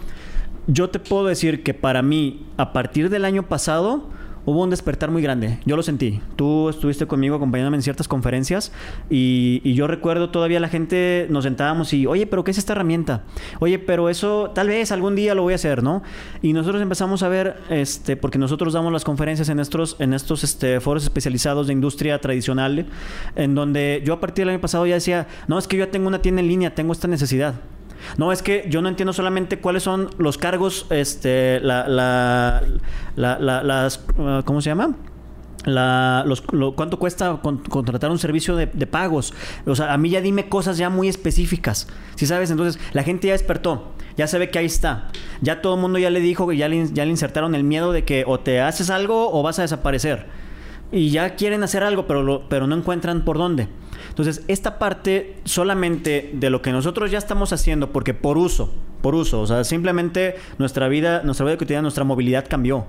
Yo te puedo decir que para mí, a partir del año pasado, hubo un despertar muy grande. Yo lo sentí. Tú estuviste conmigo acompañándome en ciertas conferencias y, yo recuerdo todavía la gente nos sentábamos y, oye, pero ¿qué es esta herramienta? Oye, pero eso tal vez algún día lo voy a hacer, ¿no? Y nosotros empezamos a ver, este, porque nosotros damos las conferencias en estos, en estos este, foros especializados de industria tradicional, en donde yo a partir del año pasado ya decía, no, es que yo ya tengo una tienda en línea, tengo esta necesidad. No, es que yo no entiendo solamente cuáles son los cargos, este, la, la, la, las, uh, ¿cómo se llama? La, los, cuánto cuesta contratar un servicio de, pagos. O sea, a mí ya dime cosas ya muy específicas. Si sabes, entonces la gente ya despertó. Ya sabe que ahí está. Ya todo el mundo ya le dijo que ya le, ya le insertaron el miedo de que o te haces algo o vas a desaparecer. Y ya quieren hacer algo, pero, pero no encuentran por dónde. Entonces, esta parte solamente de lo que nosotros ya estamos haciendo, porque por uso, por uso, o sea, simplemente nuestra vida, nuestra vida cotidiana, nuestra movilidad cambió.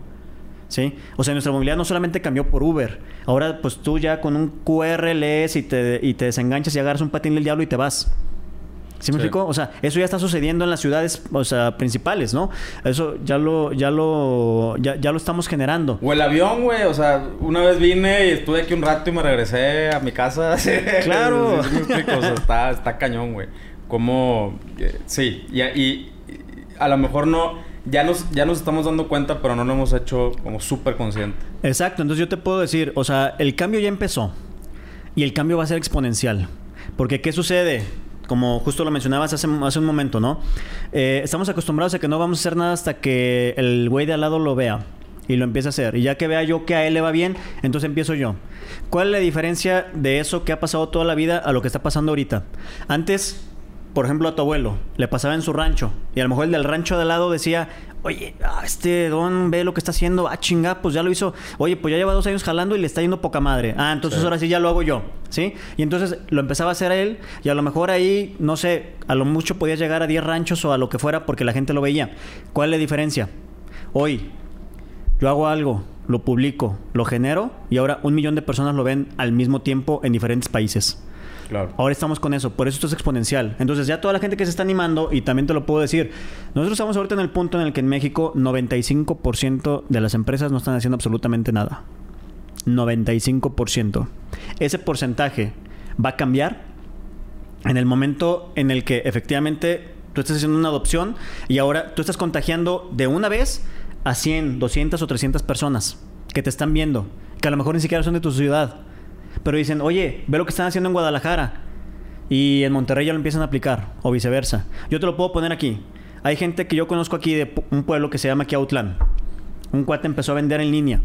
¿Sí? O sea, nuestra movilidad no solamente cambió por Uber. Ahora, pues tú ya con un QR lees y te, y te desenganchas y agarras un patín del diablo y te vas. ¿Sí me explico? O sea, eso ya está sucediendo en las ciudades, o sea, principales, ¿no? Eso ya lo, ya lo, ya, lo estamos generando. O el avión, güey. O sea, una vez vine y estuve aquí un rato y me regresé a mi casa. Claro. ¿Sí, me explico? O sea, está, está cañón, güey. Como, eh, sí. Y, y, a lo mejor no, ya nos, ya nos estamos dando cuenta, pero no lo hemos hecho como súper consciente. Exacto. Entonces yo te puedo decir, o sea, el cambio ya empezó. Y el cambio va a ser exponencial. Porque, ¿qué sucede? Como justo lo mencionabas hace, hace un momento, ¿no? Eh, estamos acostumbrados a que no vamos a hacer nada hasta que el güey de al lado lo vea y lo empiece a hacer. Y ya que vea yo que a él le va bien, entonces empiezo yo. ¿Cuál es la diferencia de eso que ha pasado toda la vida a lo que está pasando ahorita? Antes, por ejemplo, a tu abuelo le pasaba en su rancho y a lo mejor el del rancho de al lado decía, Oye, ah, este don ve lo que está haciendo. Ah, chinga, pues ya lo hizo. Oye, pues ya lleva dos años jalando y le está yendo poca madre. Ah, entonces ahora sí ya lo hago yo. ¿Sí? Y entonces lo empezaba a hacer a él. Y a lo mejor ahí, no sé, a lo mucho podía llegar a 10 ranchos o a lo que fuera porque la gente lo veía. ¿Cuál es la diferencia? Hoy, yo hago algo, lo publico, lo genero y ahora un millón de personas lo ven al mismo tiempo en diferentes países. Ahora estamos con eso, por eso esto es exponencial. Entonces ya toda la gente que se está animando, y también te lo puedo decir, nosotros estamos ahorita en el punto en el que en México 95% de las empresas no están haciendo absolutamente nada. 95%. Ese porcentaje va a cambiar en el momento en el que efectivamente tú estás haciendo una adopción y ahora tú estás contagiando de una vez a 100, 200 o 300 personas que te están viendo, que a lo mejor ni siquiera son de tu ciudad pero dicen, oye, ve lo que están haciendo en Guadalajara. Y en Monterrey ya lo empiezan a aplicar, o viceversa. Yo te lo puedo poner aquí. Hay gente que yo conozco aquí de un pueblo que se llama Kiautlán. Un cuate empezó a vender en línea.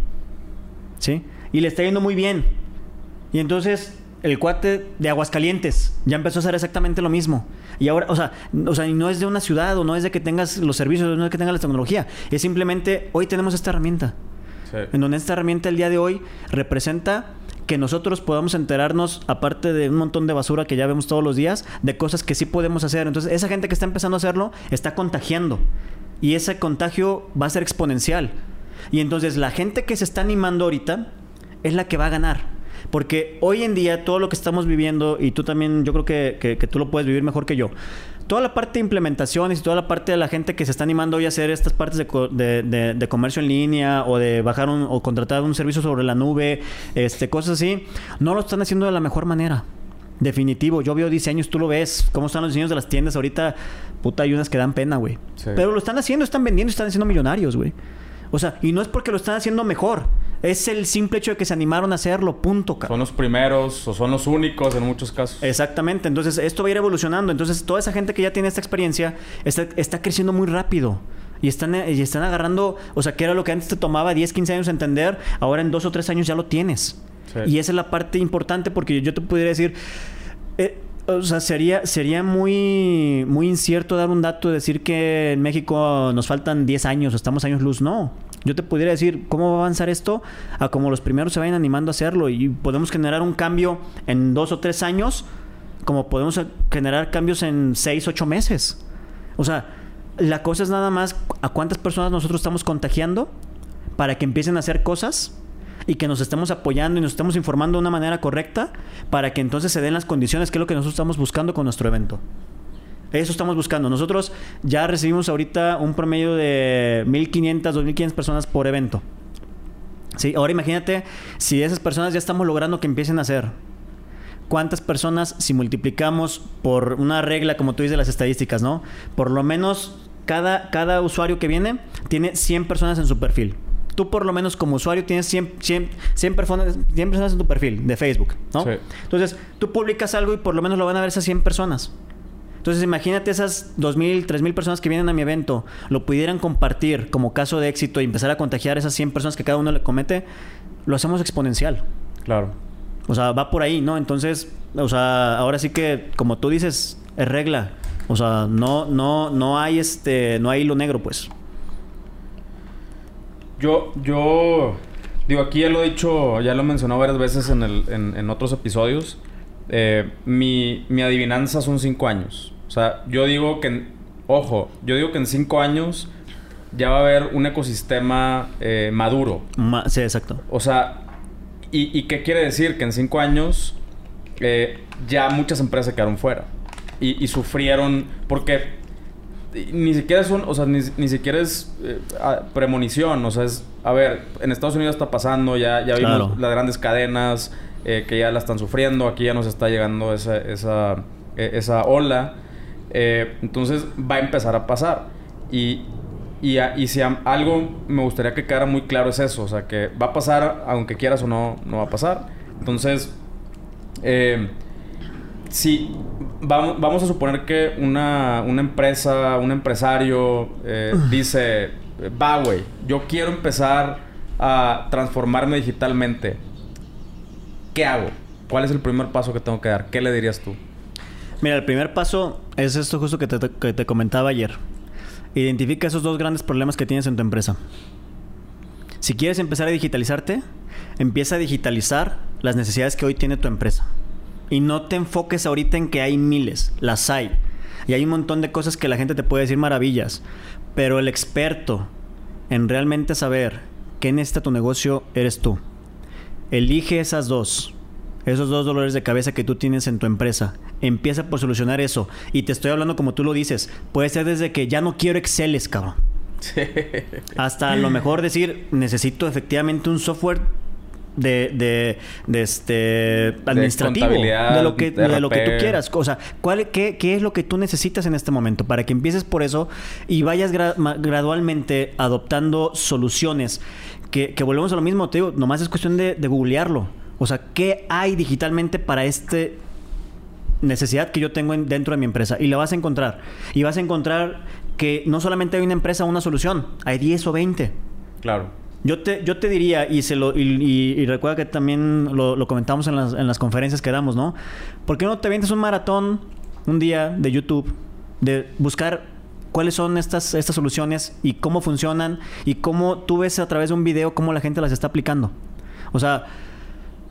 ¿Sí? Y le está yendo muy bien. Y entonces el cuate de Aguascalientes ya empezó a hacer exactamente lo mismo. Y ahora, o sea, o sea, no es de una ciudad o no es de que tengas los servicios, no es que tengas la tecnología. Es simplemente, hoy tenemos esta herramienta. En donde esta herramienta el día de hoy representa que nosotros podamos enterarnos, aparte de un montón de basura que ya vemos todos los días, de cosas que sí podemos hacer. Entonces, esa gente que está empezando a hacerlo está contagiando. Y ese contagio va a ser exponencial. Y entonces la gente que se está animando ahorita es la que va a ganar. Porque hoy en día todo lo que estamos viviendo, y tú también, yo creo que, que tú lo puedes vivir mejor que yo, toda la parte de implementaciones y toda la parte de la gente que se está animando hoy a hacer estas partes de, comercio en línea o de bajar un, o contratar un servicio sobre la nube, este, cosas así, no lo están haciendo de la mejor manera. Definitivo, yo veo diseños, tú lo ves, cómo están los diseños de las tiendas ahorita, puta, hay unas que dan pena, güey. Pero lo están haciendo, están vendiendo, están haciendo millonarios, güey. O sea, y no es porque lo están haciendo mejor. Es el simple hecho de que se animaron a hacerlo, punto. Son los primeros o son los únicos en muchos casos. Exactamente. Entonces, esto va a ir evolucionando. Entonces, toda esa gente que ya tiene esta experiencia está, creciendo muy rápido. Y están, y están agarrando, o sea, que era lo que antes te tomaba 10, 15 años entender, ahora en dos o tres años ya lo tienes. Y esa es la parte importante porque yo te pudiera decir, eh, o sea, sería, sería muy, muy incierto dar un dato de decir que en México nos faltan 10 años o estamos años luz. No. Yo te pudiera decir cómo va a avanzar esto a como los primeros se vayan animando a hacerlo y podemos generar un cambio en dos o tres años como podemos generar cambios en seis, ocho meses. O sea, la cosa es nada más a cuántas personas nosotros estamos contagiando para que empiecen a hacer cosas y que nos estemos apoyando y nos estemos informando de una manera correcta para que entonces se den las condiciones que es lo que nosotros estamos buscando con nuestro evento. Eso estamos buscando. Nosotros ya recibimos ahorita un promedio de 1.500, 2.500 personas por evento. Sí, ahora imagínate si esas personas ya estamos logrando que empiecen a hacer. ¿Cuántas personas, si multiplicamos por una regla, como tú dices, las estadísticas, ¿no? Por lo menos cada, cada usuario que viene tiene 100 personas en su perfil. Tú por lo menos como usuario tienes 100, 100, 100 personas, 100 personas en tu perfil de Facebook, ¿no? Sí. Entonces, tú publicas algo y por lo menos lo van a ver esas 100 personas. Entonces, imagínate esas 2.000, 3.000 personas que vienen a mi evento, lo pudieran compartir como caso de éxito y empezar a contagiar esas 100 personas que cada uno le comete, lo hacemos exponencial. Claro. O sea, va por ahí, ¿no? Entonces, o sea, ahora sí que, como tú dices, es regla. O sea, no, no, no hay este, no hay hilo negro, pues. Yo, yo, digo, aquí ya lo he dicho, ya lo he mencionado varias veces en, el, en, en otros episodios. Eh, mi, mi adivinanza son cinco años. O sea, yo digo que, ojo, yo digo que en cinco años ya va a haber un ecosistema eh, maduro. Ma- sí, exacto. O sea, ¿y, y qué quiere decir? Que en cinco años eh, ya muchas empresas se quedaron fuera. Y, y sufrieron, porque ni siquiera es un, o sea, ni, ni siquiera es eh, a- premonición, o sea, es, a ver, en Estados Unidos está pasando, ya, ya vimos Claro. las grandes cadenas eh, que ya la están sufriendo, aquí ya nos está llegando esa, esa, eh, esa ola, Eh, entonces va a empezar a pasar. Y, y, a- y si a- algo me gustaría que quedara muy claro es eso, o sea, que va a pasar, aunque quieras o no, no va a pasar. Entonces, eh, si vamos, vamos a suponer que una, una empresa, un empresario eh, dice, va, güey, yo quiero empezar a transformarme digitalmente. ¿Qué hago? ¿Cuál es el primer paso que tengo que dar? ¿Qué le dirías tú? Mira, el primer paso es esto justo que te, que te comentaba ayer. Identifica esos dos grandes problemas que tienes en tu empresa. Si quieres empezar a digitalizarte, empieza a digitalizar las necesidades que hoy tiene tu empresa. Y no te enfoques ahorita en que hay miles, las hay. Y hay un montón de cosas que la gente te puede decir maravillas. Pero el experto en realmente saber qué necesita tu negocio eres tú. Elige esas dos. Esos dos dolores de cabeza que tú tienes en tu empresa. Empieza por solucionar eso. Y te estoy hablando como tú lo dices. Puede ser desde que ya no quiero Exceles, cabrón. Hasta a lo mejor decir, necesito efectivamente un software de, de, de este administrativo. De lo que, de lo que tú quieras. O sea, ¿cuál, qué, qué es lo que tú necesitas en este momento? Para que empieces por eso y vayas gra- gradualmente adoptando soluciones. Que, que volvemos a lo mismo, te digo, nomás es cuestión de, de googlearlo. O sea, ¿qué hay digitalmente para este necesidad que yo tengo en- dentro de mi empresa? Y la vas a encontrar. Y vas a encontrar que no solamente hay una empresa una solución, hay 10 o 20. Claro. Yo te, yo te diría, y, se lo, y, y- y recuerda que también lo, lo comentamos en las, en las conferencias que damos, ¿no? ¿Por qué no te avientes un maratón un día de YouTube de buscar cuáles son estas, estas soluciones y cómo funcionan y cómo tú ves a través de un video cómo la gente las está aplicando? O sea,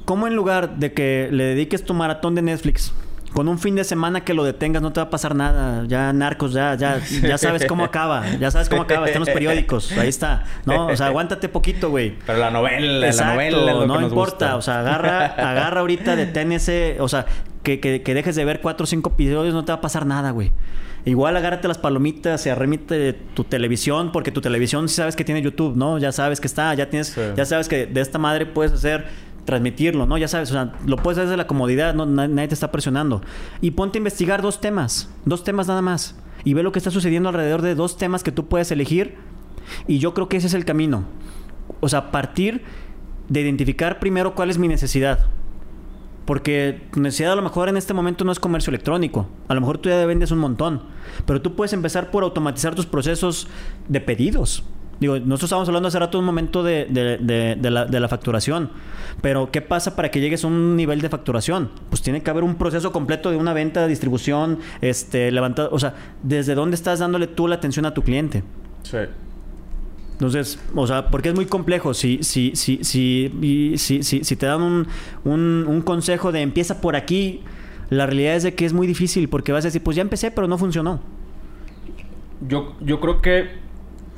¿cómo en lugar de que le dediques tu maratón de Netflix con un fin de semana que lo detengas no te va a pasar nada. Ya narcos, ya, ya, ya sabes cómo acaba. Ya sabes cómo acaba. Está en los periódicos. Ahí está. No, o sea, aguántate poquito, güey. Pero la novela, Exacto, la novela es lo no que nos importa. gusta. O sea, agarra, agarra ahorita, detén ese. O sea, que, que, que dejes de ver cuatro o cinco episodios, no te va a pasar nada, güey. Igual agárrate las palomitas y arremite tu televisión, porque tu televisión sí sabes que tiene YouTube, ¿no? Ya sabes que está, ya tienes, Sí. ya sabes que de esta madre puedes hacer transmitirlo, ¿no? Ya sabes, o sea, lo puedes hacer desde la comodidad, no, Na- nadie te está presionando. Y ponte a investigar dos temas, dos temas nada más. Y ve lo que está sucediendo alrededor de dos temas que tú puedes elegir. Y yo creo que ese es el camino. O sea, partir de identificar primero cuál es mi necesidad. Porque tu necesidad a lo mejor en este momento no es comercio electrónico. A lo mejor tú ya vendes un montón. Pero tú puedes empezar por automatizar tus procesos de pedidos. Digo, nosotros estábamos hablando hace rato un momento de, de- de- de la, de la facturación. Pero, ¿qué pasa para que llegues a un nivel de facturación? Pues tiene que haber un proceso completo de una venta, distribución, este, levantado. O sea, ¿desde dónde estás dándole tú la atención a tu cliente? Sí. Entonces, o sea, porque es muy complejo. Si, si, si, si, si, si te dan un, un, un consejo de empieza por aquí, la realidad es de que es muy difícil porque vas a decir, pues ya empecé, pero no funcionó. Yo, yo creo que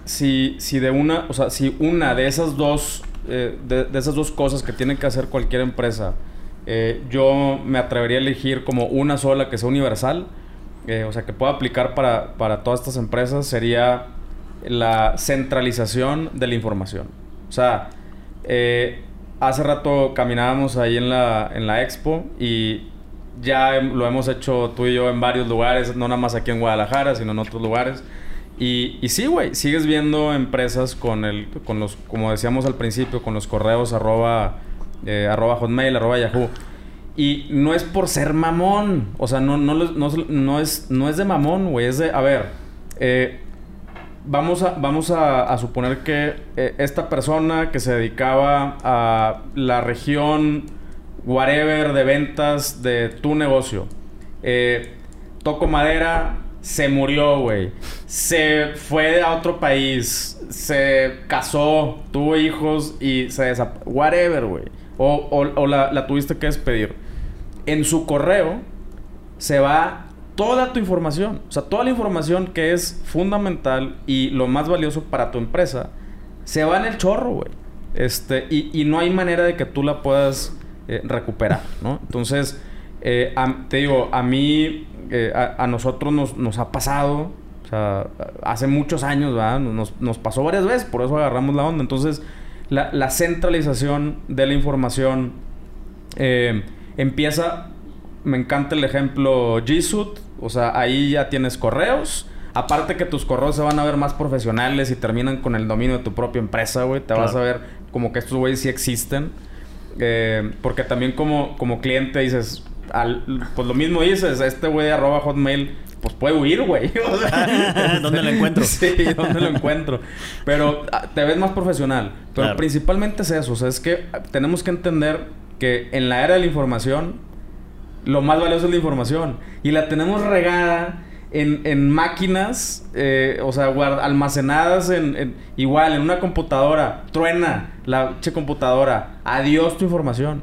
si, si de una, o sea, si una de esas dos, eh, de, esas dos cosas que tiene que hacer cualquier empresa, eh, yo me atrevería a elegir como una sola que sea universal, eh, o sea, que pueda aplicar para, para todas estas empresas, sería la centralización de la información. O sea, hace rato caminábamos ahí en la, en la expo y ya lo hemos hecho tú y yo en varios lugares, no nada más aquí en Guadalajara, sino en otros lugares. Y, sí, güey, sigues viendo empresas con el, con los, como decíamos al principio, con los correos arroba, eh, arroba hotmail, arroba yahoo. Y no es por ser mamón, o sea, no, no, no, es, no es de mamón, güey, es de, a ver, eh, vamos a, vamos a, suponer que eh, esta persona que se dedicaba a la región whatever de ventas de tu negocio, toco madera, se murió, güey. Se fue a otro país, se casó, tuvo hijos y se desapareció. Whatever, güey. O, la tuviste que despedir. En su correo se va toda tu información. O sea, toda la información que es fundamental y lo más valioso para tu empresa se va en el chorro, güey. Este, y, no hay manera de que tú la puedas eh, recuperar, ¿no? Entonces, eh, te digo, a mí, eh, a, nosotros nos, ha pasado, o sea, hace muchos años, ¿verdad? Nos, nos pasó varias veces, por eso agarramos la onda. Entonces, la, la centralización de la información empieza me encanta el ejemplo G Suite. O sea, ahí ya tienes correos. Aparte que tus correos se van a ver más profesionales y terminan con el dominio de tu propia empresa, güey. Te vas a ver como que estos güeyes sí existen. Eh, porque también como, como cliente dices, pues lo mismo dices, este güey arroba hotmail, pues puede huir, güey. O sea, ¿dónde lo encuentro? Sí, ¿dónde lo encuentro? Pero ah, te ves más profesional. Pero principalmente es eso, o sea, es que tenemos que entender que en la era de la información lo más valioso es la información. Y la tenemos regada en, máquinas, eh, o sea, almacenadas en, igual, en una computadora. Truena la che computadora. Adiós tu información.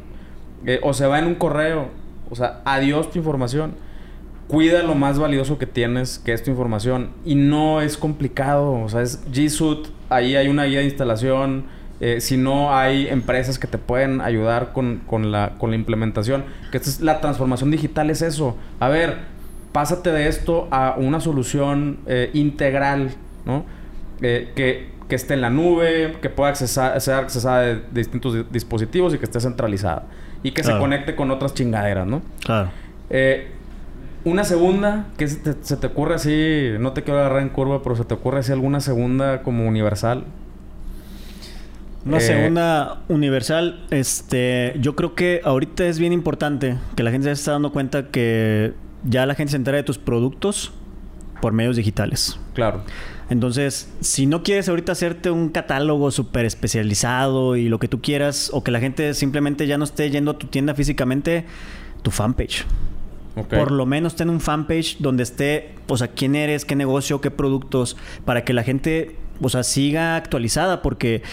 Eh, o se va en un correo. O sea, adiós tu información. Cuida lo más valioso que tienes, que es tu información. Y no es complicado. O sea, es G Suite. Ahí hay una guía de instalación eh, si no hay empresas que te pueden ayudar con, la, implementación. Que es la transformación digital, es eso. A ver, pásate de esto a una solución eh, integral, ¿no? Eh, que, esté en la nube, que pueda accesar, ser accesada de, distintos dispositivos y que esté centralizada. Y que se conecte con otras chingaderas, ¿no? Claro. una segunda, que se te, se te, ocurre así, no te quiero agarrar en curva, pero se te ocurre así alguna segunda como universal. Una eh, segunda universal, este, yo creo que ahorita es bien importante que la gente se esté dando cuenta que ya la gente se entera de tus productos por medios digitales. Claro. Entonces, si no quieres ahorita hacerte un catálogo súper especializado y lo que tú quieras, o que la gente simplemente ya no esté yendo a tu tienda físicamente, tu fanpage. Por lo menos ten un fanpage donde esté, o sea, quién eres, qué negocio, qué productos, para que la gente, o sea, siga actualizada, porque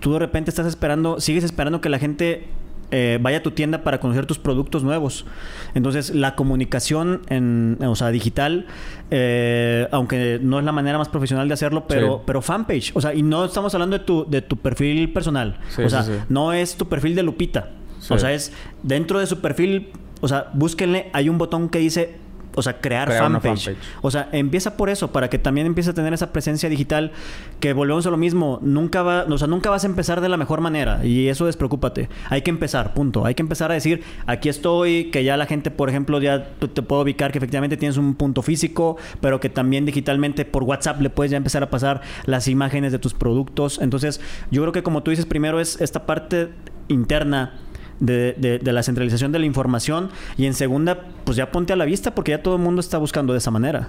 tú de repente estás esperando, sigues esperando que la gente eh, vaya a tu tienda para conocer tus productos nuevos. Entonces, la comunicación en, o sea, digital, eh, aunque no es la manera más profesional de hacerlo, pero, pero fanpage. O sea, y no estamos hablando de tu, de tu perfil personal. o sea, no es tu perfil de Lupita. O sea, es dentro de su perfil o sea, búsquenle, hay un botón que dice o sea, crear, fanpage. O sea, empieza por eso, para que también empiece a tener esa presencia digital que volvemos a lo mismo, nunca va, o sea, nunca vas a empezar de la mejor manera y eso despreocúpate. Hay que empezar, punto. Hay que empezar a decir, aquí estoy, que ya la gente, por ejemplo, ya te puedo ubicar que efectivamente tienes un punto físico, pero que también digitalmente por WhatsApp le puedes ya empezar a pasar las imágenes de tus productos. Entonces, yo creo que como tú dices, primero es esta parte interna de, la centralización de la información. Y en segunda, pues ya ponte a la vista porque ya todo el mundo está buscando de esa manera.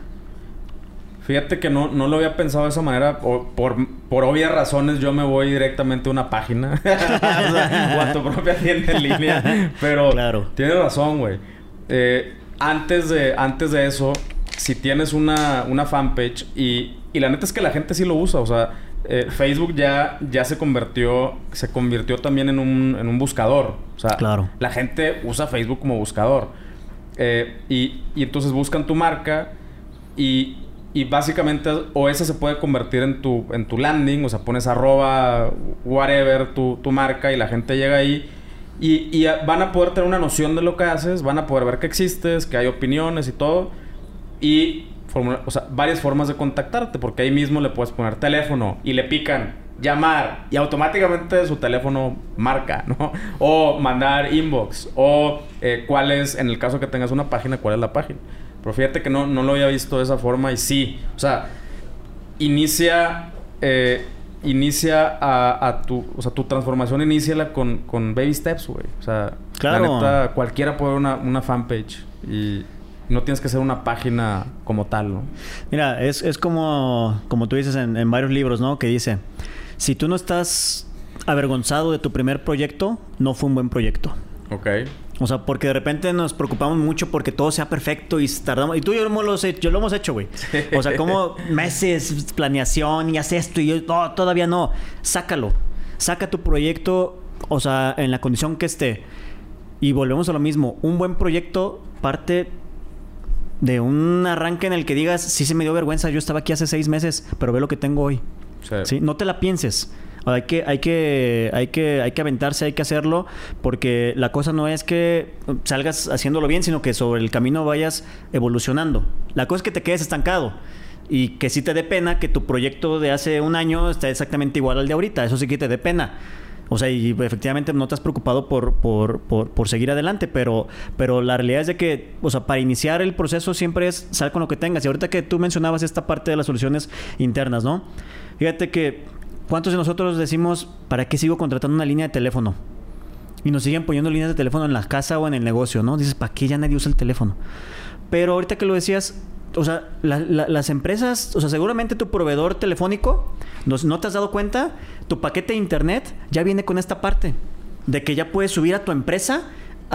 Fíjate que no, no lo había pensado de esa manera. por, por obvias razones yo me voy directamente a una página. o, a tu propia tienda en línea. Pero claro. tienes razón, güey. Eh, antes, de, antes de eso, si tienes una, una fanpage y, y la neta es que la gente sí lo usa. O sea, eh, Facebook ya, ya se convirtió, se convirtió también en un, en un buscador. O sea, claro. la gente usa Facebook como buscador. Eh, y, y, entonces buscan tu marca y, y, básicamente o esa se puede convertir en tu, en tu landing, o sea, pones arroba whatever tu, tu marca y la gente llega ahí y, y, van a poder tener una noción de lo que haces, van a poder ver que existes, que hay opiniones y todo. Y o sea, varias formas de contactarte, porque ahí mismo le puedes poner teléfono y le pican llamar y automáticamente su teléfono marca, ¿no? O mandar inbox. O eh, cuál es, en el caso que tengas una página, cuál es la página. Pero fíjate que no, no lo había visto de esa forma y sí. O sea, inicia... Eh, inicia a, tu... O sea, tu transformación inicia con, con baby steps, güey. O sea, claro. la neta, cualquiera puede ver una, una fanpage. Y no tienes que ser una página como tal, ¿no? Mira, es, es como, como tú dices en, en varios libros, ¿no? Que dice, si tú no estás avergonzado de tu primer proyecto, no fue un buen proyecto. Ok. O sea, porque de repente nos preocupamos mucho porque todo sea perfecto y tardamos. Y tú y yo lo hemos hecho, yo lo hemos hecho, güey. O sea, como meses, planeación y haces esto y yo, no, todavía no. Sácalo. Saca tu proyecto, o sea, en la condición que esté. Y volvemos a lo mismo. Un buen proyecto parte de un arranque en el que digas, sí se me dio vergüenza, yo estaba aquí hace seis meses, pero ve lo que tengo hoy. Sí. No te la pienses. Hay que, hay que, hay que, hay que aventarse, hay que hacerlo, porque la cosa no es que salgas haciéndolo bien, sino que sobre el camino vayas evolucionando. La cosa es que te quedes estancado y que sí te dé pena que tu proyecto de hace un año esté exactamente igual al de ahorita. Eso sí que te dé pena. O sea, y efectivamente no te has preocupado por, por, por, seguir adelante, pero, pero la realidad es de que, o sea, para iniciar el proceso siempre es sal con lo que tengas. Y ahorita que tú mencionabas esta parte de las soluciones internas, ¿no? Fíjate que, ¿cuántos de nosotros decimos, ¿para qué sigo contratando una línea de teléfono? Y nos siguen poniendo líneas de teléfono en la casa o en el negocio, ¿no? Dices, ¿para qué ya nadie usa el teléfono? Pero ahorita que lo decías, o sea, las empresas, o sea, seguramente tu proveedor telefónico, no, no te has dado cuenta, tu paquete de internet ya viene con esta parte, de que ya puedes subir a tu empresa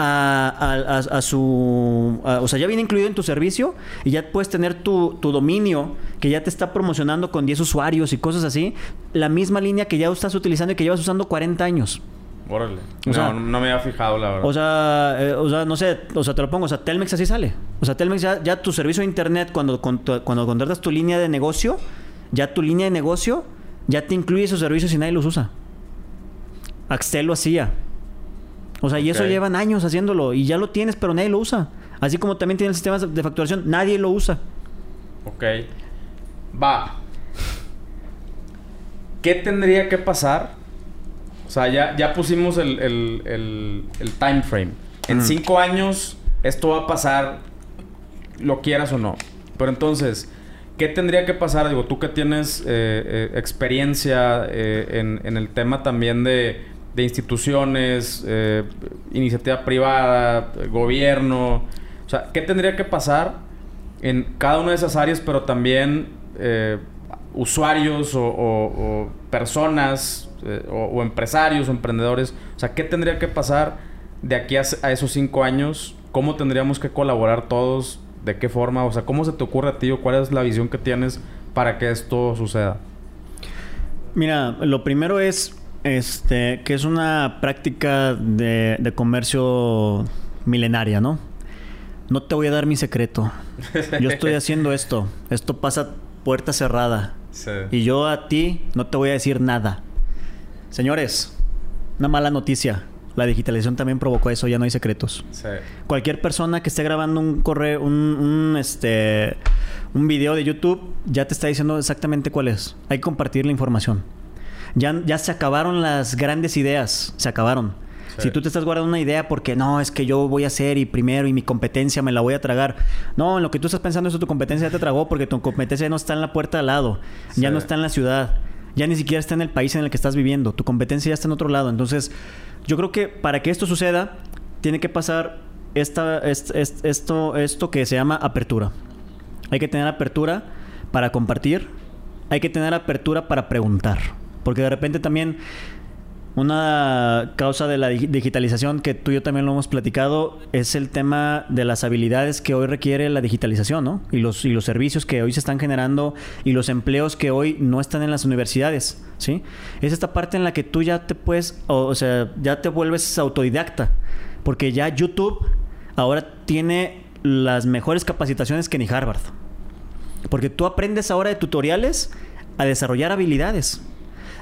a, su... o sea, ya viene incluido en tu servicio y ya puedes tener tu, dominio que ya te está promocionando con 10 usuarios y cosas así. La misma línea que ya estás utilizando y que llevas usando 40 años. Órale. no, no me había fijado, la verdad. O sea, eh, o sea, no sé, o sea, te lo pongo, o sea, Telmex así sale. O sea, Telmex ya, ya tu servicio de internet, cuando, cuando, cuando contratas tu línea de negocio, ya tu línea de negocio ya te incluye esos servicios y nadie los usa. Axtel lo hacía. O sea, y eso llevan años haciéndolo y ya lo tienes, pero nadie lo usa. Así como también tienen sistemas de facturación, nadie lo usa. Ok. Va. ¿Qué tendría que pasar? O sea, ya, ya pusimos el, el, el, time frame. En cinco años esto va a pasar, lo quieras o no. Pero entonces, ¿qué tendría que pasar? Digo, tú que tienes eh, eh, experiencia eh, en, en el tema también de de instituciones, eh, iniciativa privada, gobierno. O sea, ¿qué tendría que pasar en cada una de esas áreas, pero también eh, usuarios o, personas eh, o, empresarios o emprendedores? O sea, ¿qué tendría que pasar de aquí a, esos cinco años? ¿Cómo tendríamos que colaborar todos? ¿De qué forma? O sea, ¿cómo se te ocurre a ti o cuál es la visión que tienes para que esto suceda? Mira, lo primero es este, que es una práctica de, comercio milenaria, ¿no? No te voy a dar mi secreto. Yo estoy haciendo esto. Esto pasa puerta cerrada. Y yo a ti no te voy a decir nada. Señores, una mala noticia. La digitalización también provocó eso, ya no hay secretos. Cualquier persona que esté grabando un correo, un, un, este, un video de YouTube, ya te está diciendo exactamente cuál es. Hay que compartir la información. Ya, se acabaron las grandes ideas, se acabaron. Si tú te estás guardando una idea porque no, es que yo voy a hacer y primero y mi competencia me la voy a tragar. No, en lo que tú estás pensando eso tu competencia ya te tragó porque tu competencia no está en la puerta al lado, ya no está en la ciudad, ya ni siquiera está en el país en el que estás viviendo. Tu competencia ya está en otro lado. Entonces, yo creo que para que esto suceda, tiene que pasar esta, esto, esto que se llama apertura. Hay que tener apertura para compartir, hay que tener apertura para preguntar. Porque de repente también una causa de la digitalización que tú y yo también lo hemos platicado es el tema de las habilidades que hoy requiere la digitalización, ¿no? Y los, y los servicios que hoy se están generando y los empleos que hoy no están en las universidades, ¿sí? Es esta parte en la que tú ya te puedes, o, sea, ya te vuelves autodidacta. Porque ya YouTube ahora tiene las mejores capacitaciones que ni Harvard. Porque tú aprendes ahora de tutoriales a desarrollar habilidades.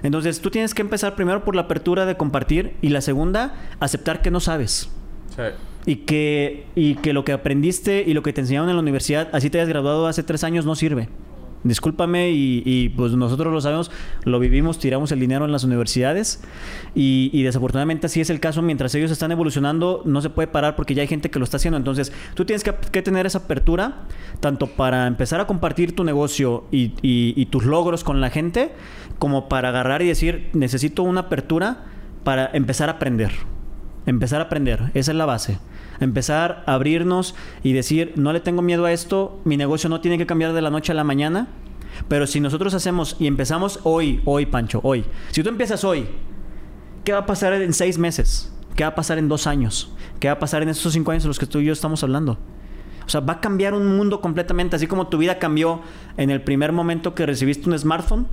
Entonces tú tienes que empezar primero por la apertura de compartir y la segunda, aceptar que no sabes. Sí. Y que, y que lo que aprendiste y lo que te enseñaron en la universidad, así te hayas graduado hace tres años, no sirve. Discúlpame y, pues nosotros lo sabemos, lo vivimos, tiramos el dinero en las universidades y, desafortunadamente así es el caso. Mientras ellos están evolucionando, no se puede parar porque ya hay gente que lo está haciendo. Entonces, tú tienes que, tener esa apertura, tanto para empezar a compartir tu negocio y tus logros con la gente, como para agarrar y decir, necesito una apertura para empezar a aprender. Empezar a aprender, esa es la base empezar a abrirnos y decir, no le tengo miedo a esto, mi negocio no tiene que cambiar de la noche a la mañana, pero si nosotros hacemos y empezamos hoy, hoy, Pancho, hoy, si tú empiezas hoy, ¿qué va a pasar en seis meses? ¿Qué va a pasar en dos años? ¿Qué va a pasar en esos cinco años de los que tú y yo estamos hablando? O sea, va a cambiar un mundo completamente, así como tu vida cambió en el primer momento que recibiste un smartphone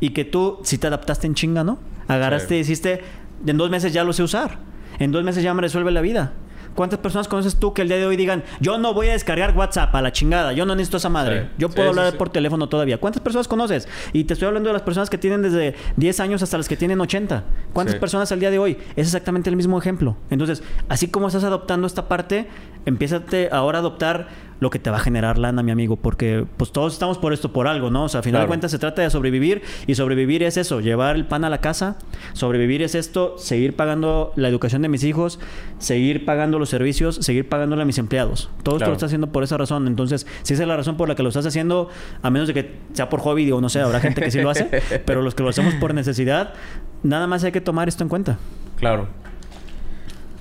y que tú, si te adaptaste en chinga, ¿no? Agarraste y dijiste, en dos meses ya lo sé usar, en dos meses ya me resuelve la vida. ¿Cuántas personas conoces tú que el día de hoy digan, yo no voy a descargar WhatsApp a la chingada, yo no necesito esa madre, yo puedo hablar por teléfono todavía? ¿Cuántas personas conoces? Y te estoy hablando de las personas que tienen desde 10 años hasta las que tienen 80. ¿Cuántas personas al día de hoy? Es exactamente el mismo ejemplo. Entonces, así como estás adoptando esta parte, empiézate ahora a adoptar lo que te va a generar lana, mi amigo, porque pues todos estamos por esto por algo, ¿no? O sea, a final de cuentas se trata de sobrevivir y sobrevivir es eso, llevar el pan a la casa, sobrevivir es esto, seguir pagando la educación de mis hijos, seguir pagando los servicios, seguir pagándole a mis empleados. Todo esto lo estás haciendo por esa razón, entonces, si esa es la razón por la que lo estás haciendo, a menos de que sea por hobby o no sé, habrá gente que sí lo hace, pero los que lo hacemos por necesidad, nada más hay que tomar esto en cuenta. Claro.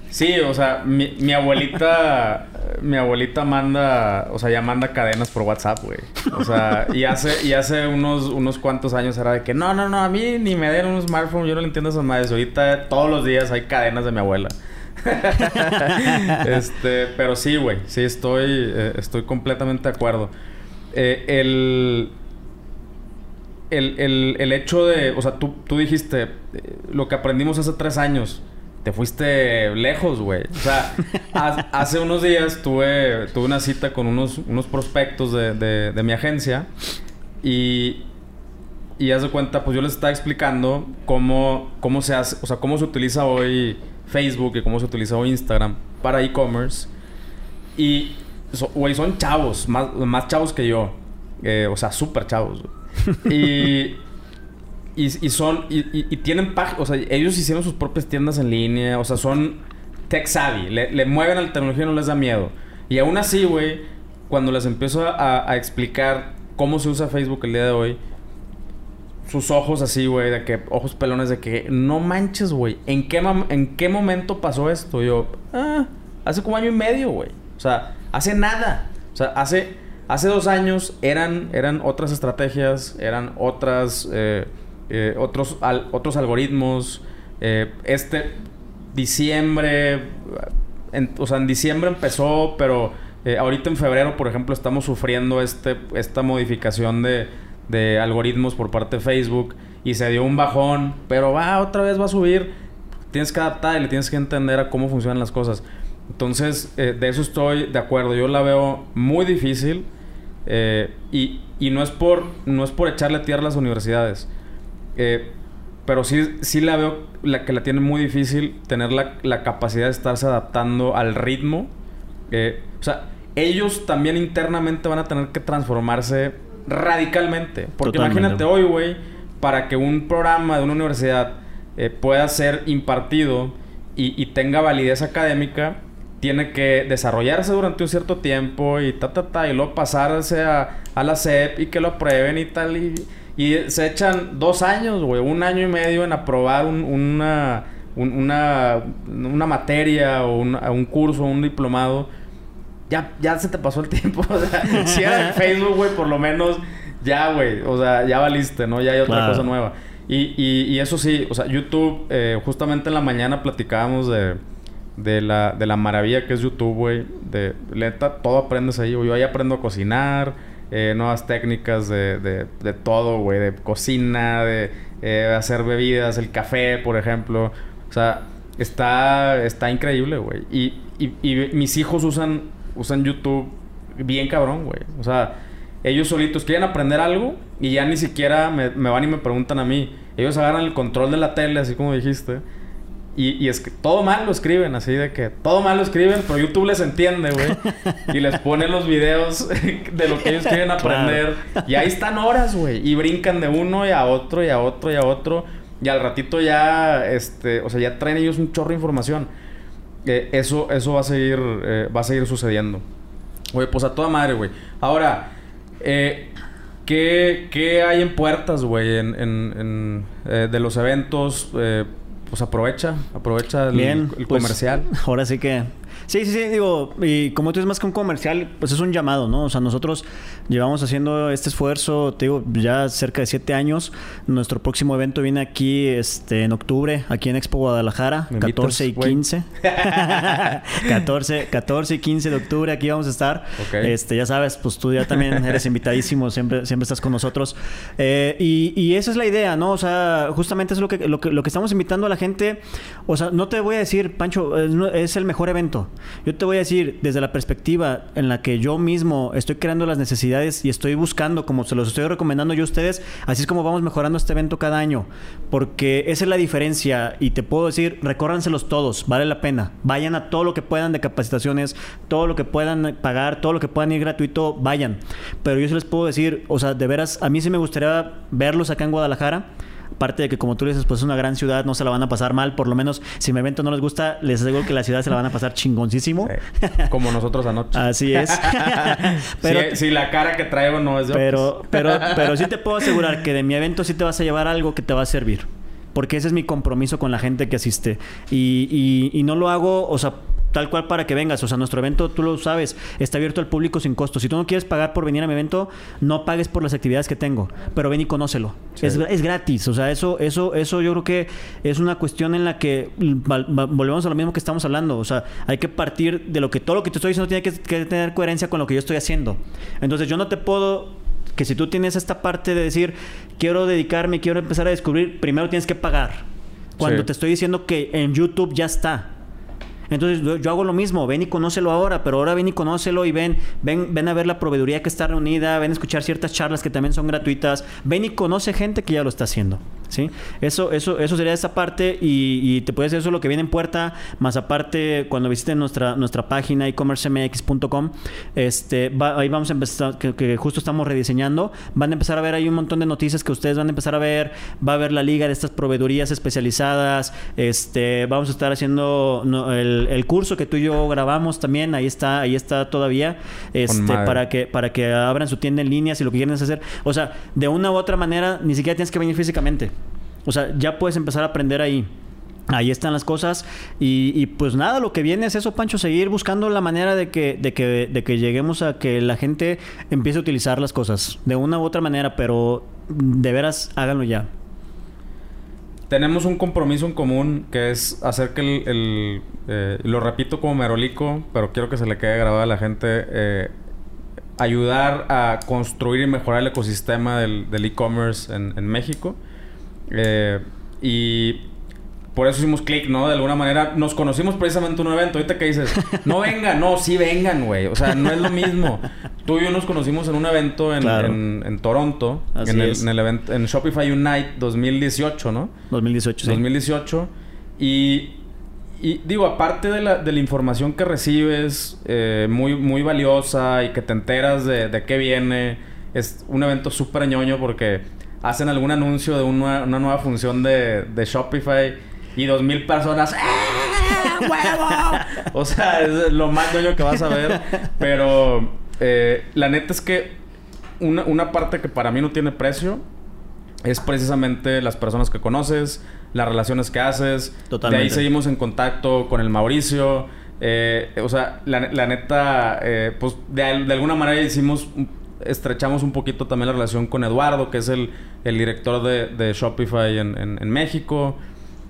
Sí, o sea, mi, mi abuelita, mi abuelita manda, o sea, ya manda cadenas por WhatsApp, güey. O sea, y hace, y hace unos, unos cuantos años era de que no, no, no, a mí ni me den un smartphone, yo no le entiendo a esas madres. Ahorita todos los días hay cadenas de mi abuela. este, pero sí, güey, sí estoy, eh, estoy completamente de acuerdo. Eh, el, el, el, el, hecho de, o sea, tú, tú dijiste, eh, lo que aprendimos hace tres años te fuiste lejos, güey. O sea, hace unos días tuve, tuve una cita con unos, unos prospectos de, de, mi agencia y, y haz de cuenta, pues yo les estaba explicando cómo, cómo se hace, o sea, cómo se utiliza hoy Facebook y cómo se utiliza hoy Instagram para e-commerce. Y, güey, son chavos, más, más chavos que yo. Eh, o sea, súper chavos. y y, son, y, tienen páginas, o sea, ellos hicieron sus propias tiendas en línea, o sea, son tech savvy, le, mueven a la tecnología y no les da miedo. Y aún así, güey, cuando les empiezo a, explicar cómo se usa Facebook el día de hoy, sus ojos así, güey, de que, ojos pelones, de que, no manches, güey, ¿en qué, ¿en qué momento pasó esto? yo, ah, hace como año y medio, güey. O sea, hace nada. O sea, hace, hace dos años eran, eran otras estrategias, eran otras... Eh, eh, otros, otros algoritmos. Eh, este diciembre, o sea, en diciembre empezó, pero eh, ahorita en febrero, por ejemplo, estamos sufriendo este, esta modificación de, de, algoritmos por parte de Facebook y se dio un bajón, pero va, otra vez va a subir. Tienes que adaptar y le tienes que entender a cómo funcionan las cosas. Entonces, de eso estoy de acuerdo. Yo la veo muy difícil y, y, no, es por, no es por echarle tierra a las universidades. Eh, pero sí, sí la veo la que la tiene muy difícil tener la, capacidad de estarse adaptando al ritmo. Eh, o sea, ellos también internamente van a tener que transformarse radicalmente. Porque imagínate hoy, güey, para que un programa de una universidad eh, pueda ser impartido y, tenga validez académica, tiene que desarrollarse durante un cierto tiempo y ta, ta, ta, y luego pasarse a, a la SEP y que lo aprueben y tal. Y, y se echan dos años, güey, un año y medio en aprobar una, una, una materia o un, un curso, un diplomado. Ya, ya se te pasó el tiempo. O sea, si era en Facebook, güey, por lo menos ya, güey. O sea, ya valiste, ¿no? Ya hay otra cosa nueva. Y, y, eso sí, o sea, YouTube, eh, justamente en la mañana platicábamos de, de, la, de la maravilla que es YouTube, güey. De neta, todo aprendes ahí. Yo ahí aprendo a cocinar eh, nuevas técnicas de, de, todo, güey, de cocina, de eh, hacer bebidas, el café, por ejemplo. O sea, está, está increíble, güey. Y, y, mis hijos usan, usan YouTube bien cabrón, güey. O sea, ellos solitos quieren aprender algo y ya ni siquiera me, me, van y me preguntan a mí. Ellos agarran el control de la tele, así como dijiste. Y, es que todo mal lo escriben, así de que todo mal lo escriben, pero YouTube les entiende, güey. y les pone los videos de lo que ellos quieren aprender. Y ahí están horas, güey. Y brincan de uno y a otro y a otro y a otro. Y al ratito ya, este, o sea, ya traen ellos un chorro de información. Eh, eso, eso va a seguir, eh, va a seguir sucediendo. Güey, pues a toda madre, güey. Ahora, eh, ¿qué, ¿qué, hay en puertas, güey, en, en, en de los eventos? Pues aprovecha, aprovecha el, Bien, el pues, comercial. Ahora sí que Sí, sí, sí, digo, y como tú es más que un comercial, pues es un llamado, ¿no? O sea, nosotros llevamos haciendo este esfuerzo, te digo, ya cerca de siete años. Nuestro próximo evento viene aquí este, en octubre, aquí en Expo Guadalajara, 14 y 15. 14, 14 y 15 de octubre, aquí vamos a estar. Este, ya sabes, pues tú ya también eres invitadísimo, siempre, siempre estás con nosotros. Eh, y, y, esa es la idea, ¿no? O sea, justamente es lo que, lo que, lo que estamos invitando a la gente. O sea, no te voy a decir, Pancho, es el mejor evento. Yo te voy a decir, desde la perspectiva en la que yo mismo estoy creando las necesidades y estoy buscando, como se los estoy recomendando yo a ustedes, así es como vamos mejorando este evento cada año. Porque esa es la diferencia y te puedo decir, recórranselos todos, vale la pena. Vayan a todo lo que puedan de capacitaciones, todo lo que puedan pagar, todo lo que puedan ir gratuito, vayan. Pero yo se les puedo decir, o sea, de veras, a mí sí me gustaría verlos acá en Guadalajara Aparte de que, como tú dices, pues es una gran ciudad, no se la van a pasar mal. Por lo menos, si mi evento no les gusta, les aseguro que la ciudad se la van a pasar chingoncísimo. Como nosotros anoche. Así es. pero, si, la cara que traigo no es de pero, pero, pero sí te puedo asegurar que de mi evento sí te vas a llevar algo que te va a servir. Porque ese es mi compromiso con la gente que asiste. Y, y, y no lo hago, o sea, tal cual para que vengas. O sea, nuestro evento, tú lo sabes, está abierto al público sin costo. Si tú no quieres pagar por venir a mi evento, no pagues por las actividades que tengo, pero ven y conócelo. Es, es, gratis. O sea, eso, eso, eso yo creo que es una cuestión en la que volvemos a lo mismo que estamos hablando. O sea, hay que partir de lo que todo lo que te estoy diciendo tiene que, que tener coherencia con lo que yo estoy haciendo. Entonces, yo no te puedo que si tú tienes esta parte de decir, quiero dedicarme, quiero empezar a descubrir, primero tienes que pagar. Cuando te estoy diciendo que en YouTube ya está. Entonces yo, hago lo mismo, ven y conócelo ahora, pero ahora ven y conócelo y ven, ven, ven a ver la proveeduría que está reunida, ven a escuchar ciertas charlas que también son gratuitas, ven y conoce gente que ya lo está haciendo. ¿Sí? Eso, eso, eso sería esa parte y, te puede decir eso lo que viene en puerta, más aparte cuando visiten nuestra, nuestra página e-commercemx.com, este, ahí vamos a empezar, que, justo estamos rediseñando, van a empezar a ver ahí un montón de noticias que ustedes van a empezar a ver, va a haber la liga de estas proveedurías especializadas, este, vamos a estar haciendo el, curso que tú y yo grabamos también, ahí está, ahí está todavía, este, para que, para que abran su tienda en línea si lo que quieren es hacer, o sea, de una u otra manera, ni siquiera tienes que venir físicamente. O sea, ya puedes empezar a aprender ahí. Ahí están las cosas y, pues nada, lo que viene es eso, Pancho, seguir buscando la manera de que, de, que, de que lleguemos a que la gente empiece a utilizar las cosas de una u otra manera, pero de veras háganlo ya. Tenemos un compromiso en común que es hacer que el, eh, lo repito como merolico, pero quiero que se le quede grabado a la gente, eh, ayudar a construir y mejorar el ecosistema del e-commerce en México. Eh, y por eso hicimos clic, ¿no? De alguna manera nos conocimos precisamente en un evento. Ahorita que dices, no vengan, no, sí vengan, güey. O sea, no es lo mismo. Tú y yo nos conocimos en un evento en, en, Toronto, en el, en el, evento, en Shopify Unite 2018, ¿no? 2018, sí. 2018. Y, y digo, aparte de la, de la información que recibes, eh, muy, muy valiosa y que te enteras de, de qué viene, es un evento súper ñoño porque hacen algún anuncio de una, nueva función de, de Shopify y dos mil personas ¡Eh, huevo! o sea, es lo más dueño que vas a ver. Pero eh, la neta es que una, una, parte que para mí no tiene precio es precisamente las personas que conoces, las relaciones que haces. Totalmente. De ahí seguimos en contacto con el Mauricio. Eh, o sea, la, la neta, eh, pues de, de, alguna manera hicimos estrechamos un poquito también la relación con Eduardo, que es el, el director de, Shopify en, en, México.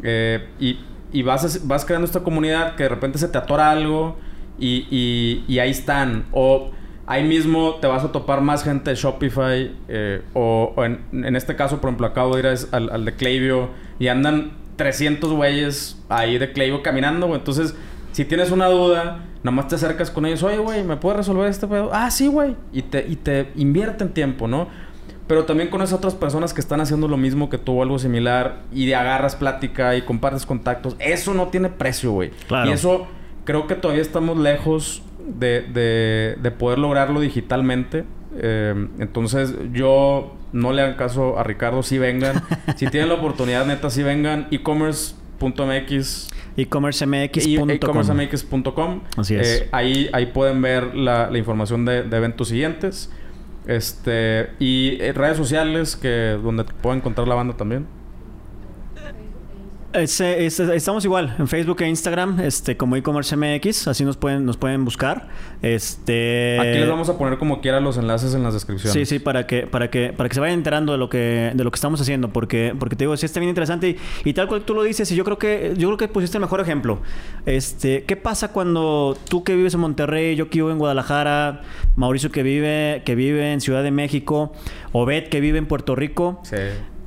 Eh, y, y vas, vas creando esta comunidad que de repente se te atora algo y, y, ahí están. O ahí mismo te vas a topar más gente de Shopify. Eh, o, en, en, este caso, por ejemplo, acabo de ir al, al de Klaviyo y andan 300 güeyes ahí de Klaviyo caminando. Entonces si tienes una duda, nomás te acercas con ellos, oye, güey, ¿me puedes resolver este pedo? Ah, sí, güey. Y te, y te invierten tiempo, ¿no? pero también conoces a otras personas que están haciendo lo mismo que tú o algo similar y de agarras plática y compartes contactos. Eso no tiene precio, güey. Claro. Y eso creo que todavía estamos lejos de, de, de poder lograrlo digitalmente. Eh, entonces yo no le hagan caso a Ricardo, sí vengan. si tienen la oportunidad, neta, sí vengan. e-commerce.mx e-commercemx.com. e-commercemx.com. Así es. Eh, ahí, ahí pueden ver la, la información de, de eventos siguientes. Este, y eh, redes sociales que donde pueden encontrar la banda también. Estamos igual en Facebook e Instagram, este, como e-commerce MX, así nos pueden, nos pueden buscar. Este Aquí les vamos a poner como quiera los enlaces en las descripciones. Sí, sí, para que, para que, para que se vayan enterando de lo que, de lo que estamos haciendo, porque, porque te digo, sí está bien interesante y, y tal cual tú lo dices, y yo creo que, yo creo que pusiste el mejor ejemplo. Este, ¿qué pasa cuando tú que vives en Monterrey, yo que vivo en Guadalajara, Mauricio que vive, que vive en Ciudad de México, Obed que vive en Puerto Rico, Sí.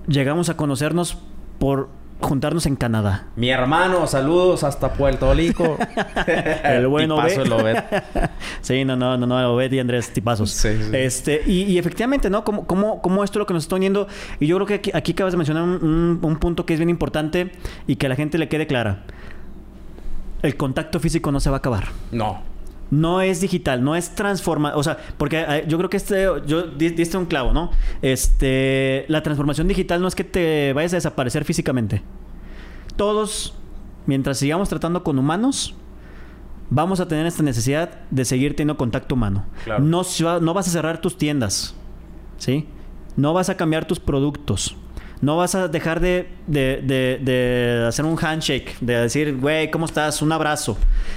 llegamos a conocernos por juntarnos en Canadá? Mi hermano, saludos hasta Puerto Rico. El buen Obed. el Obed. Sí, no, no, no, no, Obed y Andrés tipazos. Sí, sí. Este, y, y efectivamente, ¿no? Como, como, como esto es lo que nos está uniendo. Y yo creo que aquí, aquí acabas de mencionar un, un- un punto que es bien importante y que a la gente le quede clara. El contacto físico no se va a acabar. No. No es digital, no es transforma, o sea, porque eh, yo creo que este, yo di- diste un clavo, ¿no? Este, la transformación digital no es que te vayas a desaparecer físicamente. Todos, mientras sigamos tratando con humanos, vamos a tener esta necesidad de seguir teniendo contacto humano. Claro. No, no vas a cerrar tus tiendas, ¿sí? No vas a cambiar tus productos. No vas a dejar de, de- de- de hacer un handshake, de decir, güey, ¿cómo estás? Un abrazo.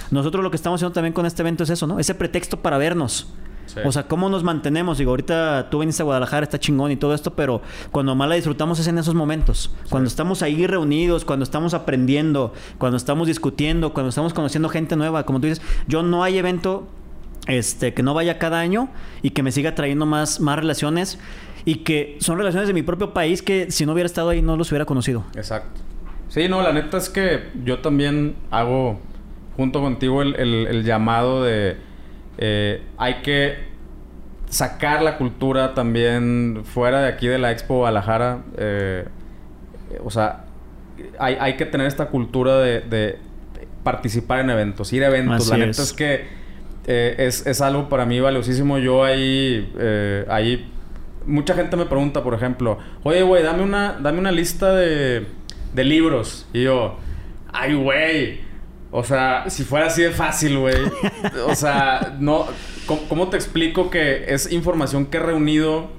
Nosotros lo que estamos haciendo también con este evento es eso, ¿no? Ese pretexto para vernos. Sí. O sea, ¿cómo nos mantenemos? Digo, ahorita tú viniste a Guadalajara, está chingón y todo esto, pero cuando más la disfrutamos es en esos momentos. Cuando estamos ahí reunidos, cuando estamos aprendiendo, cuando estamos discutiendo, cuando estamos conociendo gente nueva. Como tú dices, yo no hay evento este, que no vaya cada año y que me siga trayendo más, más relaciones y que son relaciones de mi propio país que si no hubiera estado ahí no los hubiera conocido. Exacto. Sí, no, la neta es que yo también hago junto contigo el, el- el llamado de eh, hay que sacar la cultura también fuera de aquí de la Expo Guadalajara. eh, o sea, hay, hay que tener esta cultura de, de participar en eventos, ir a eventos. Así la neta es. es que eh, es, es algo para mí valiosísimo. Yo ahí, eh, ahí, mucha gente me pregunta, por ejemplo, oye, güey, dame una, dame una lista de, de libros. Y yo, ay, güey. O sea, si fuera así de fácil, güey. o sea, no. ¿cómo, cómo te explico que es información que he reunido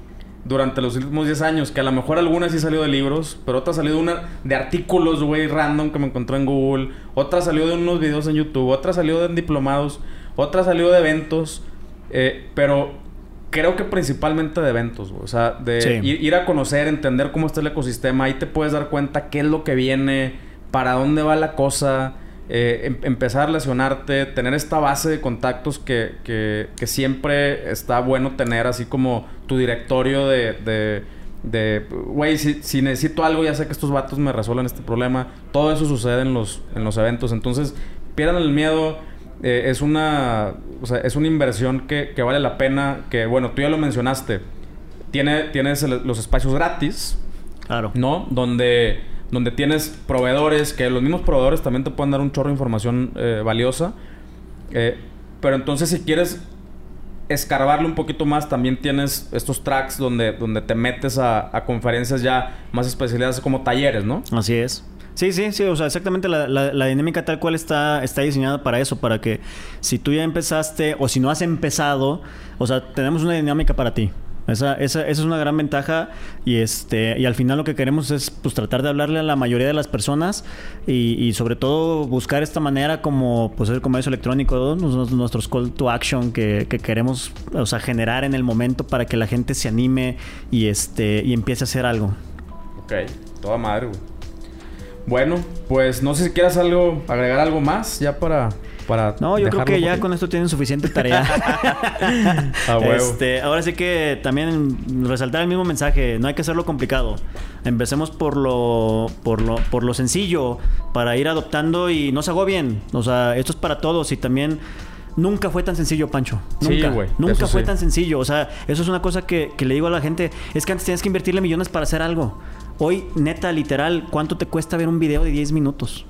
durante los últimos 10 años? Que a lo mejor alguna sí salió de libros, pero otra salió de, una, de artículos, güey, random que me encontré en Google. Otra salió de unos videos en YouTube. Otra salió de diplomados. Otra salió de eventos. eh, pero creo que principalmente de eventos, güey. O sea, de Sí. ir, ir a conocer, entender cómo está el ecosistema. Ahí te puedes dar cuenta qué es lo que viene, para dónde va la cosa. eh, em- empezar a relacionarte, tener esta base de contactos que, que- que siempre está bueno tener, así como tu directorio de... de de, güey, si, si necesito algo, ya sé que estos vatos me resuelven este problema. Todo eso sucede en los, en los eventos. Entonces, pierdan el miedo. Eh, es una o sea, es una inversión que, que vale la pena. Que, bueno, tú ya lo mencionaste. Tiene, tienes el- los espacios gratis, Claro. ¿no? Donde, donde tienes proveedores, que los mismos proveedores también te pueden dar un chorro de información eh, valiosa. Eh, pero entonces si quieres escarbarle un poquito más, también tienes estos tracks donde, donde te metes a, a conferencias ya más especializadas como talleres, ¿no? Así es. Sí, sí, sí, o sea, exactamente la, la- dinámica tal cual está, está diseñada para eso, para que si tú ya empezaste o si no has empezado, o sea, tenemos una dinámica para ti. Esa, esa, esa es una gran ventaja y este y al final lo que queremos es pues tratar de hablarle a la mayoría de las personas y, sobre todo buscar esta manera como pues el comercio electrónico, nuestros call to action que, que queremos o sea, generar en el momento para que la gente se anime y este y empiece a hacer algo. Ok, toda madre. Bueno, pues no sé si quieras algo, agregar algo más ya para. para No, yo creo que ya con esto tienen suficiente tarea. A huevo. Este, ahora sí que también resaltar el mismo mensaje, no hay que hacerlo complicado. Empecemos por lo, por lo, por lo sencillo, para ir adoptando y no se agobien. O sea, esto es para todos y también Nunca fue tan sencillo, Pancho. Sí, Nunca. güey, Nunca eso fue sí. tan sencillo. O sea, eso es una cosa que, que le digo a la gente. Es que antes tenías que invertirle millones para hacer algo. Hoy, neta, literal, ¿cuánto te cuesta ver un video de 10 minutos?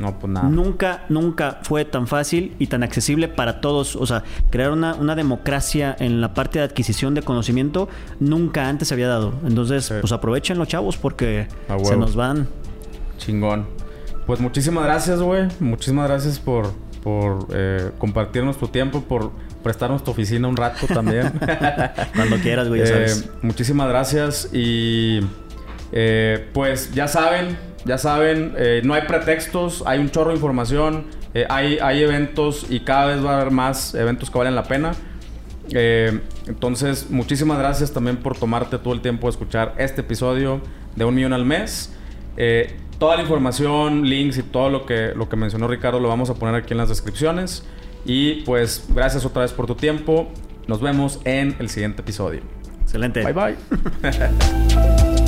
No, pues nada. Nunca, nunca fue tan fácil y tan accesible para todos. O sea, crear una, una democracia en la parte de adquisición de conocimiento nunca antes se había dado. Entonces, Sí. pues aprovechen los chavos porque se nos van. Chingón. Pues muchísimas gracias, güey. Muchísimas gracias por, por eh, compartirnos tu tiempo, por prestarnos tu oficina un rato también. Cuando quieras, güey, ya Eh, muchísimas gracias y eh, pues ya saben, ya saben, eh, no hay pretextos, hay un chorro de información, eh, hay, hay eventos y cada vez va a haber más eventos que valen la pena. Entonces, muchísimas gracias también por tomarte todo el tiempo de escuchar este episodio de Un Millón al Mes. Toda la información, links y todo lo que, lo que mencionó Ricardo lo vamos a poner aquí en las descripciones. Y pues gracias otra vez por tu tiempo. Nos vemos en el siguiente episodio. Excelente. Bye bye.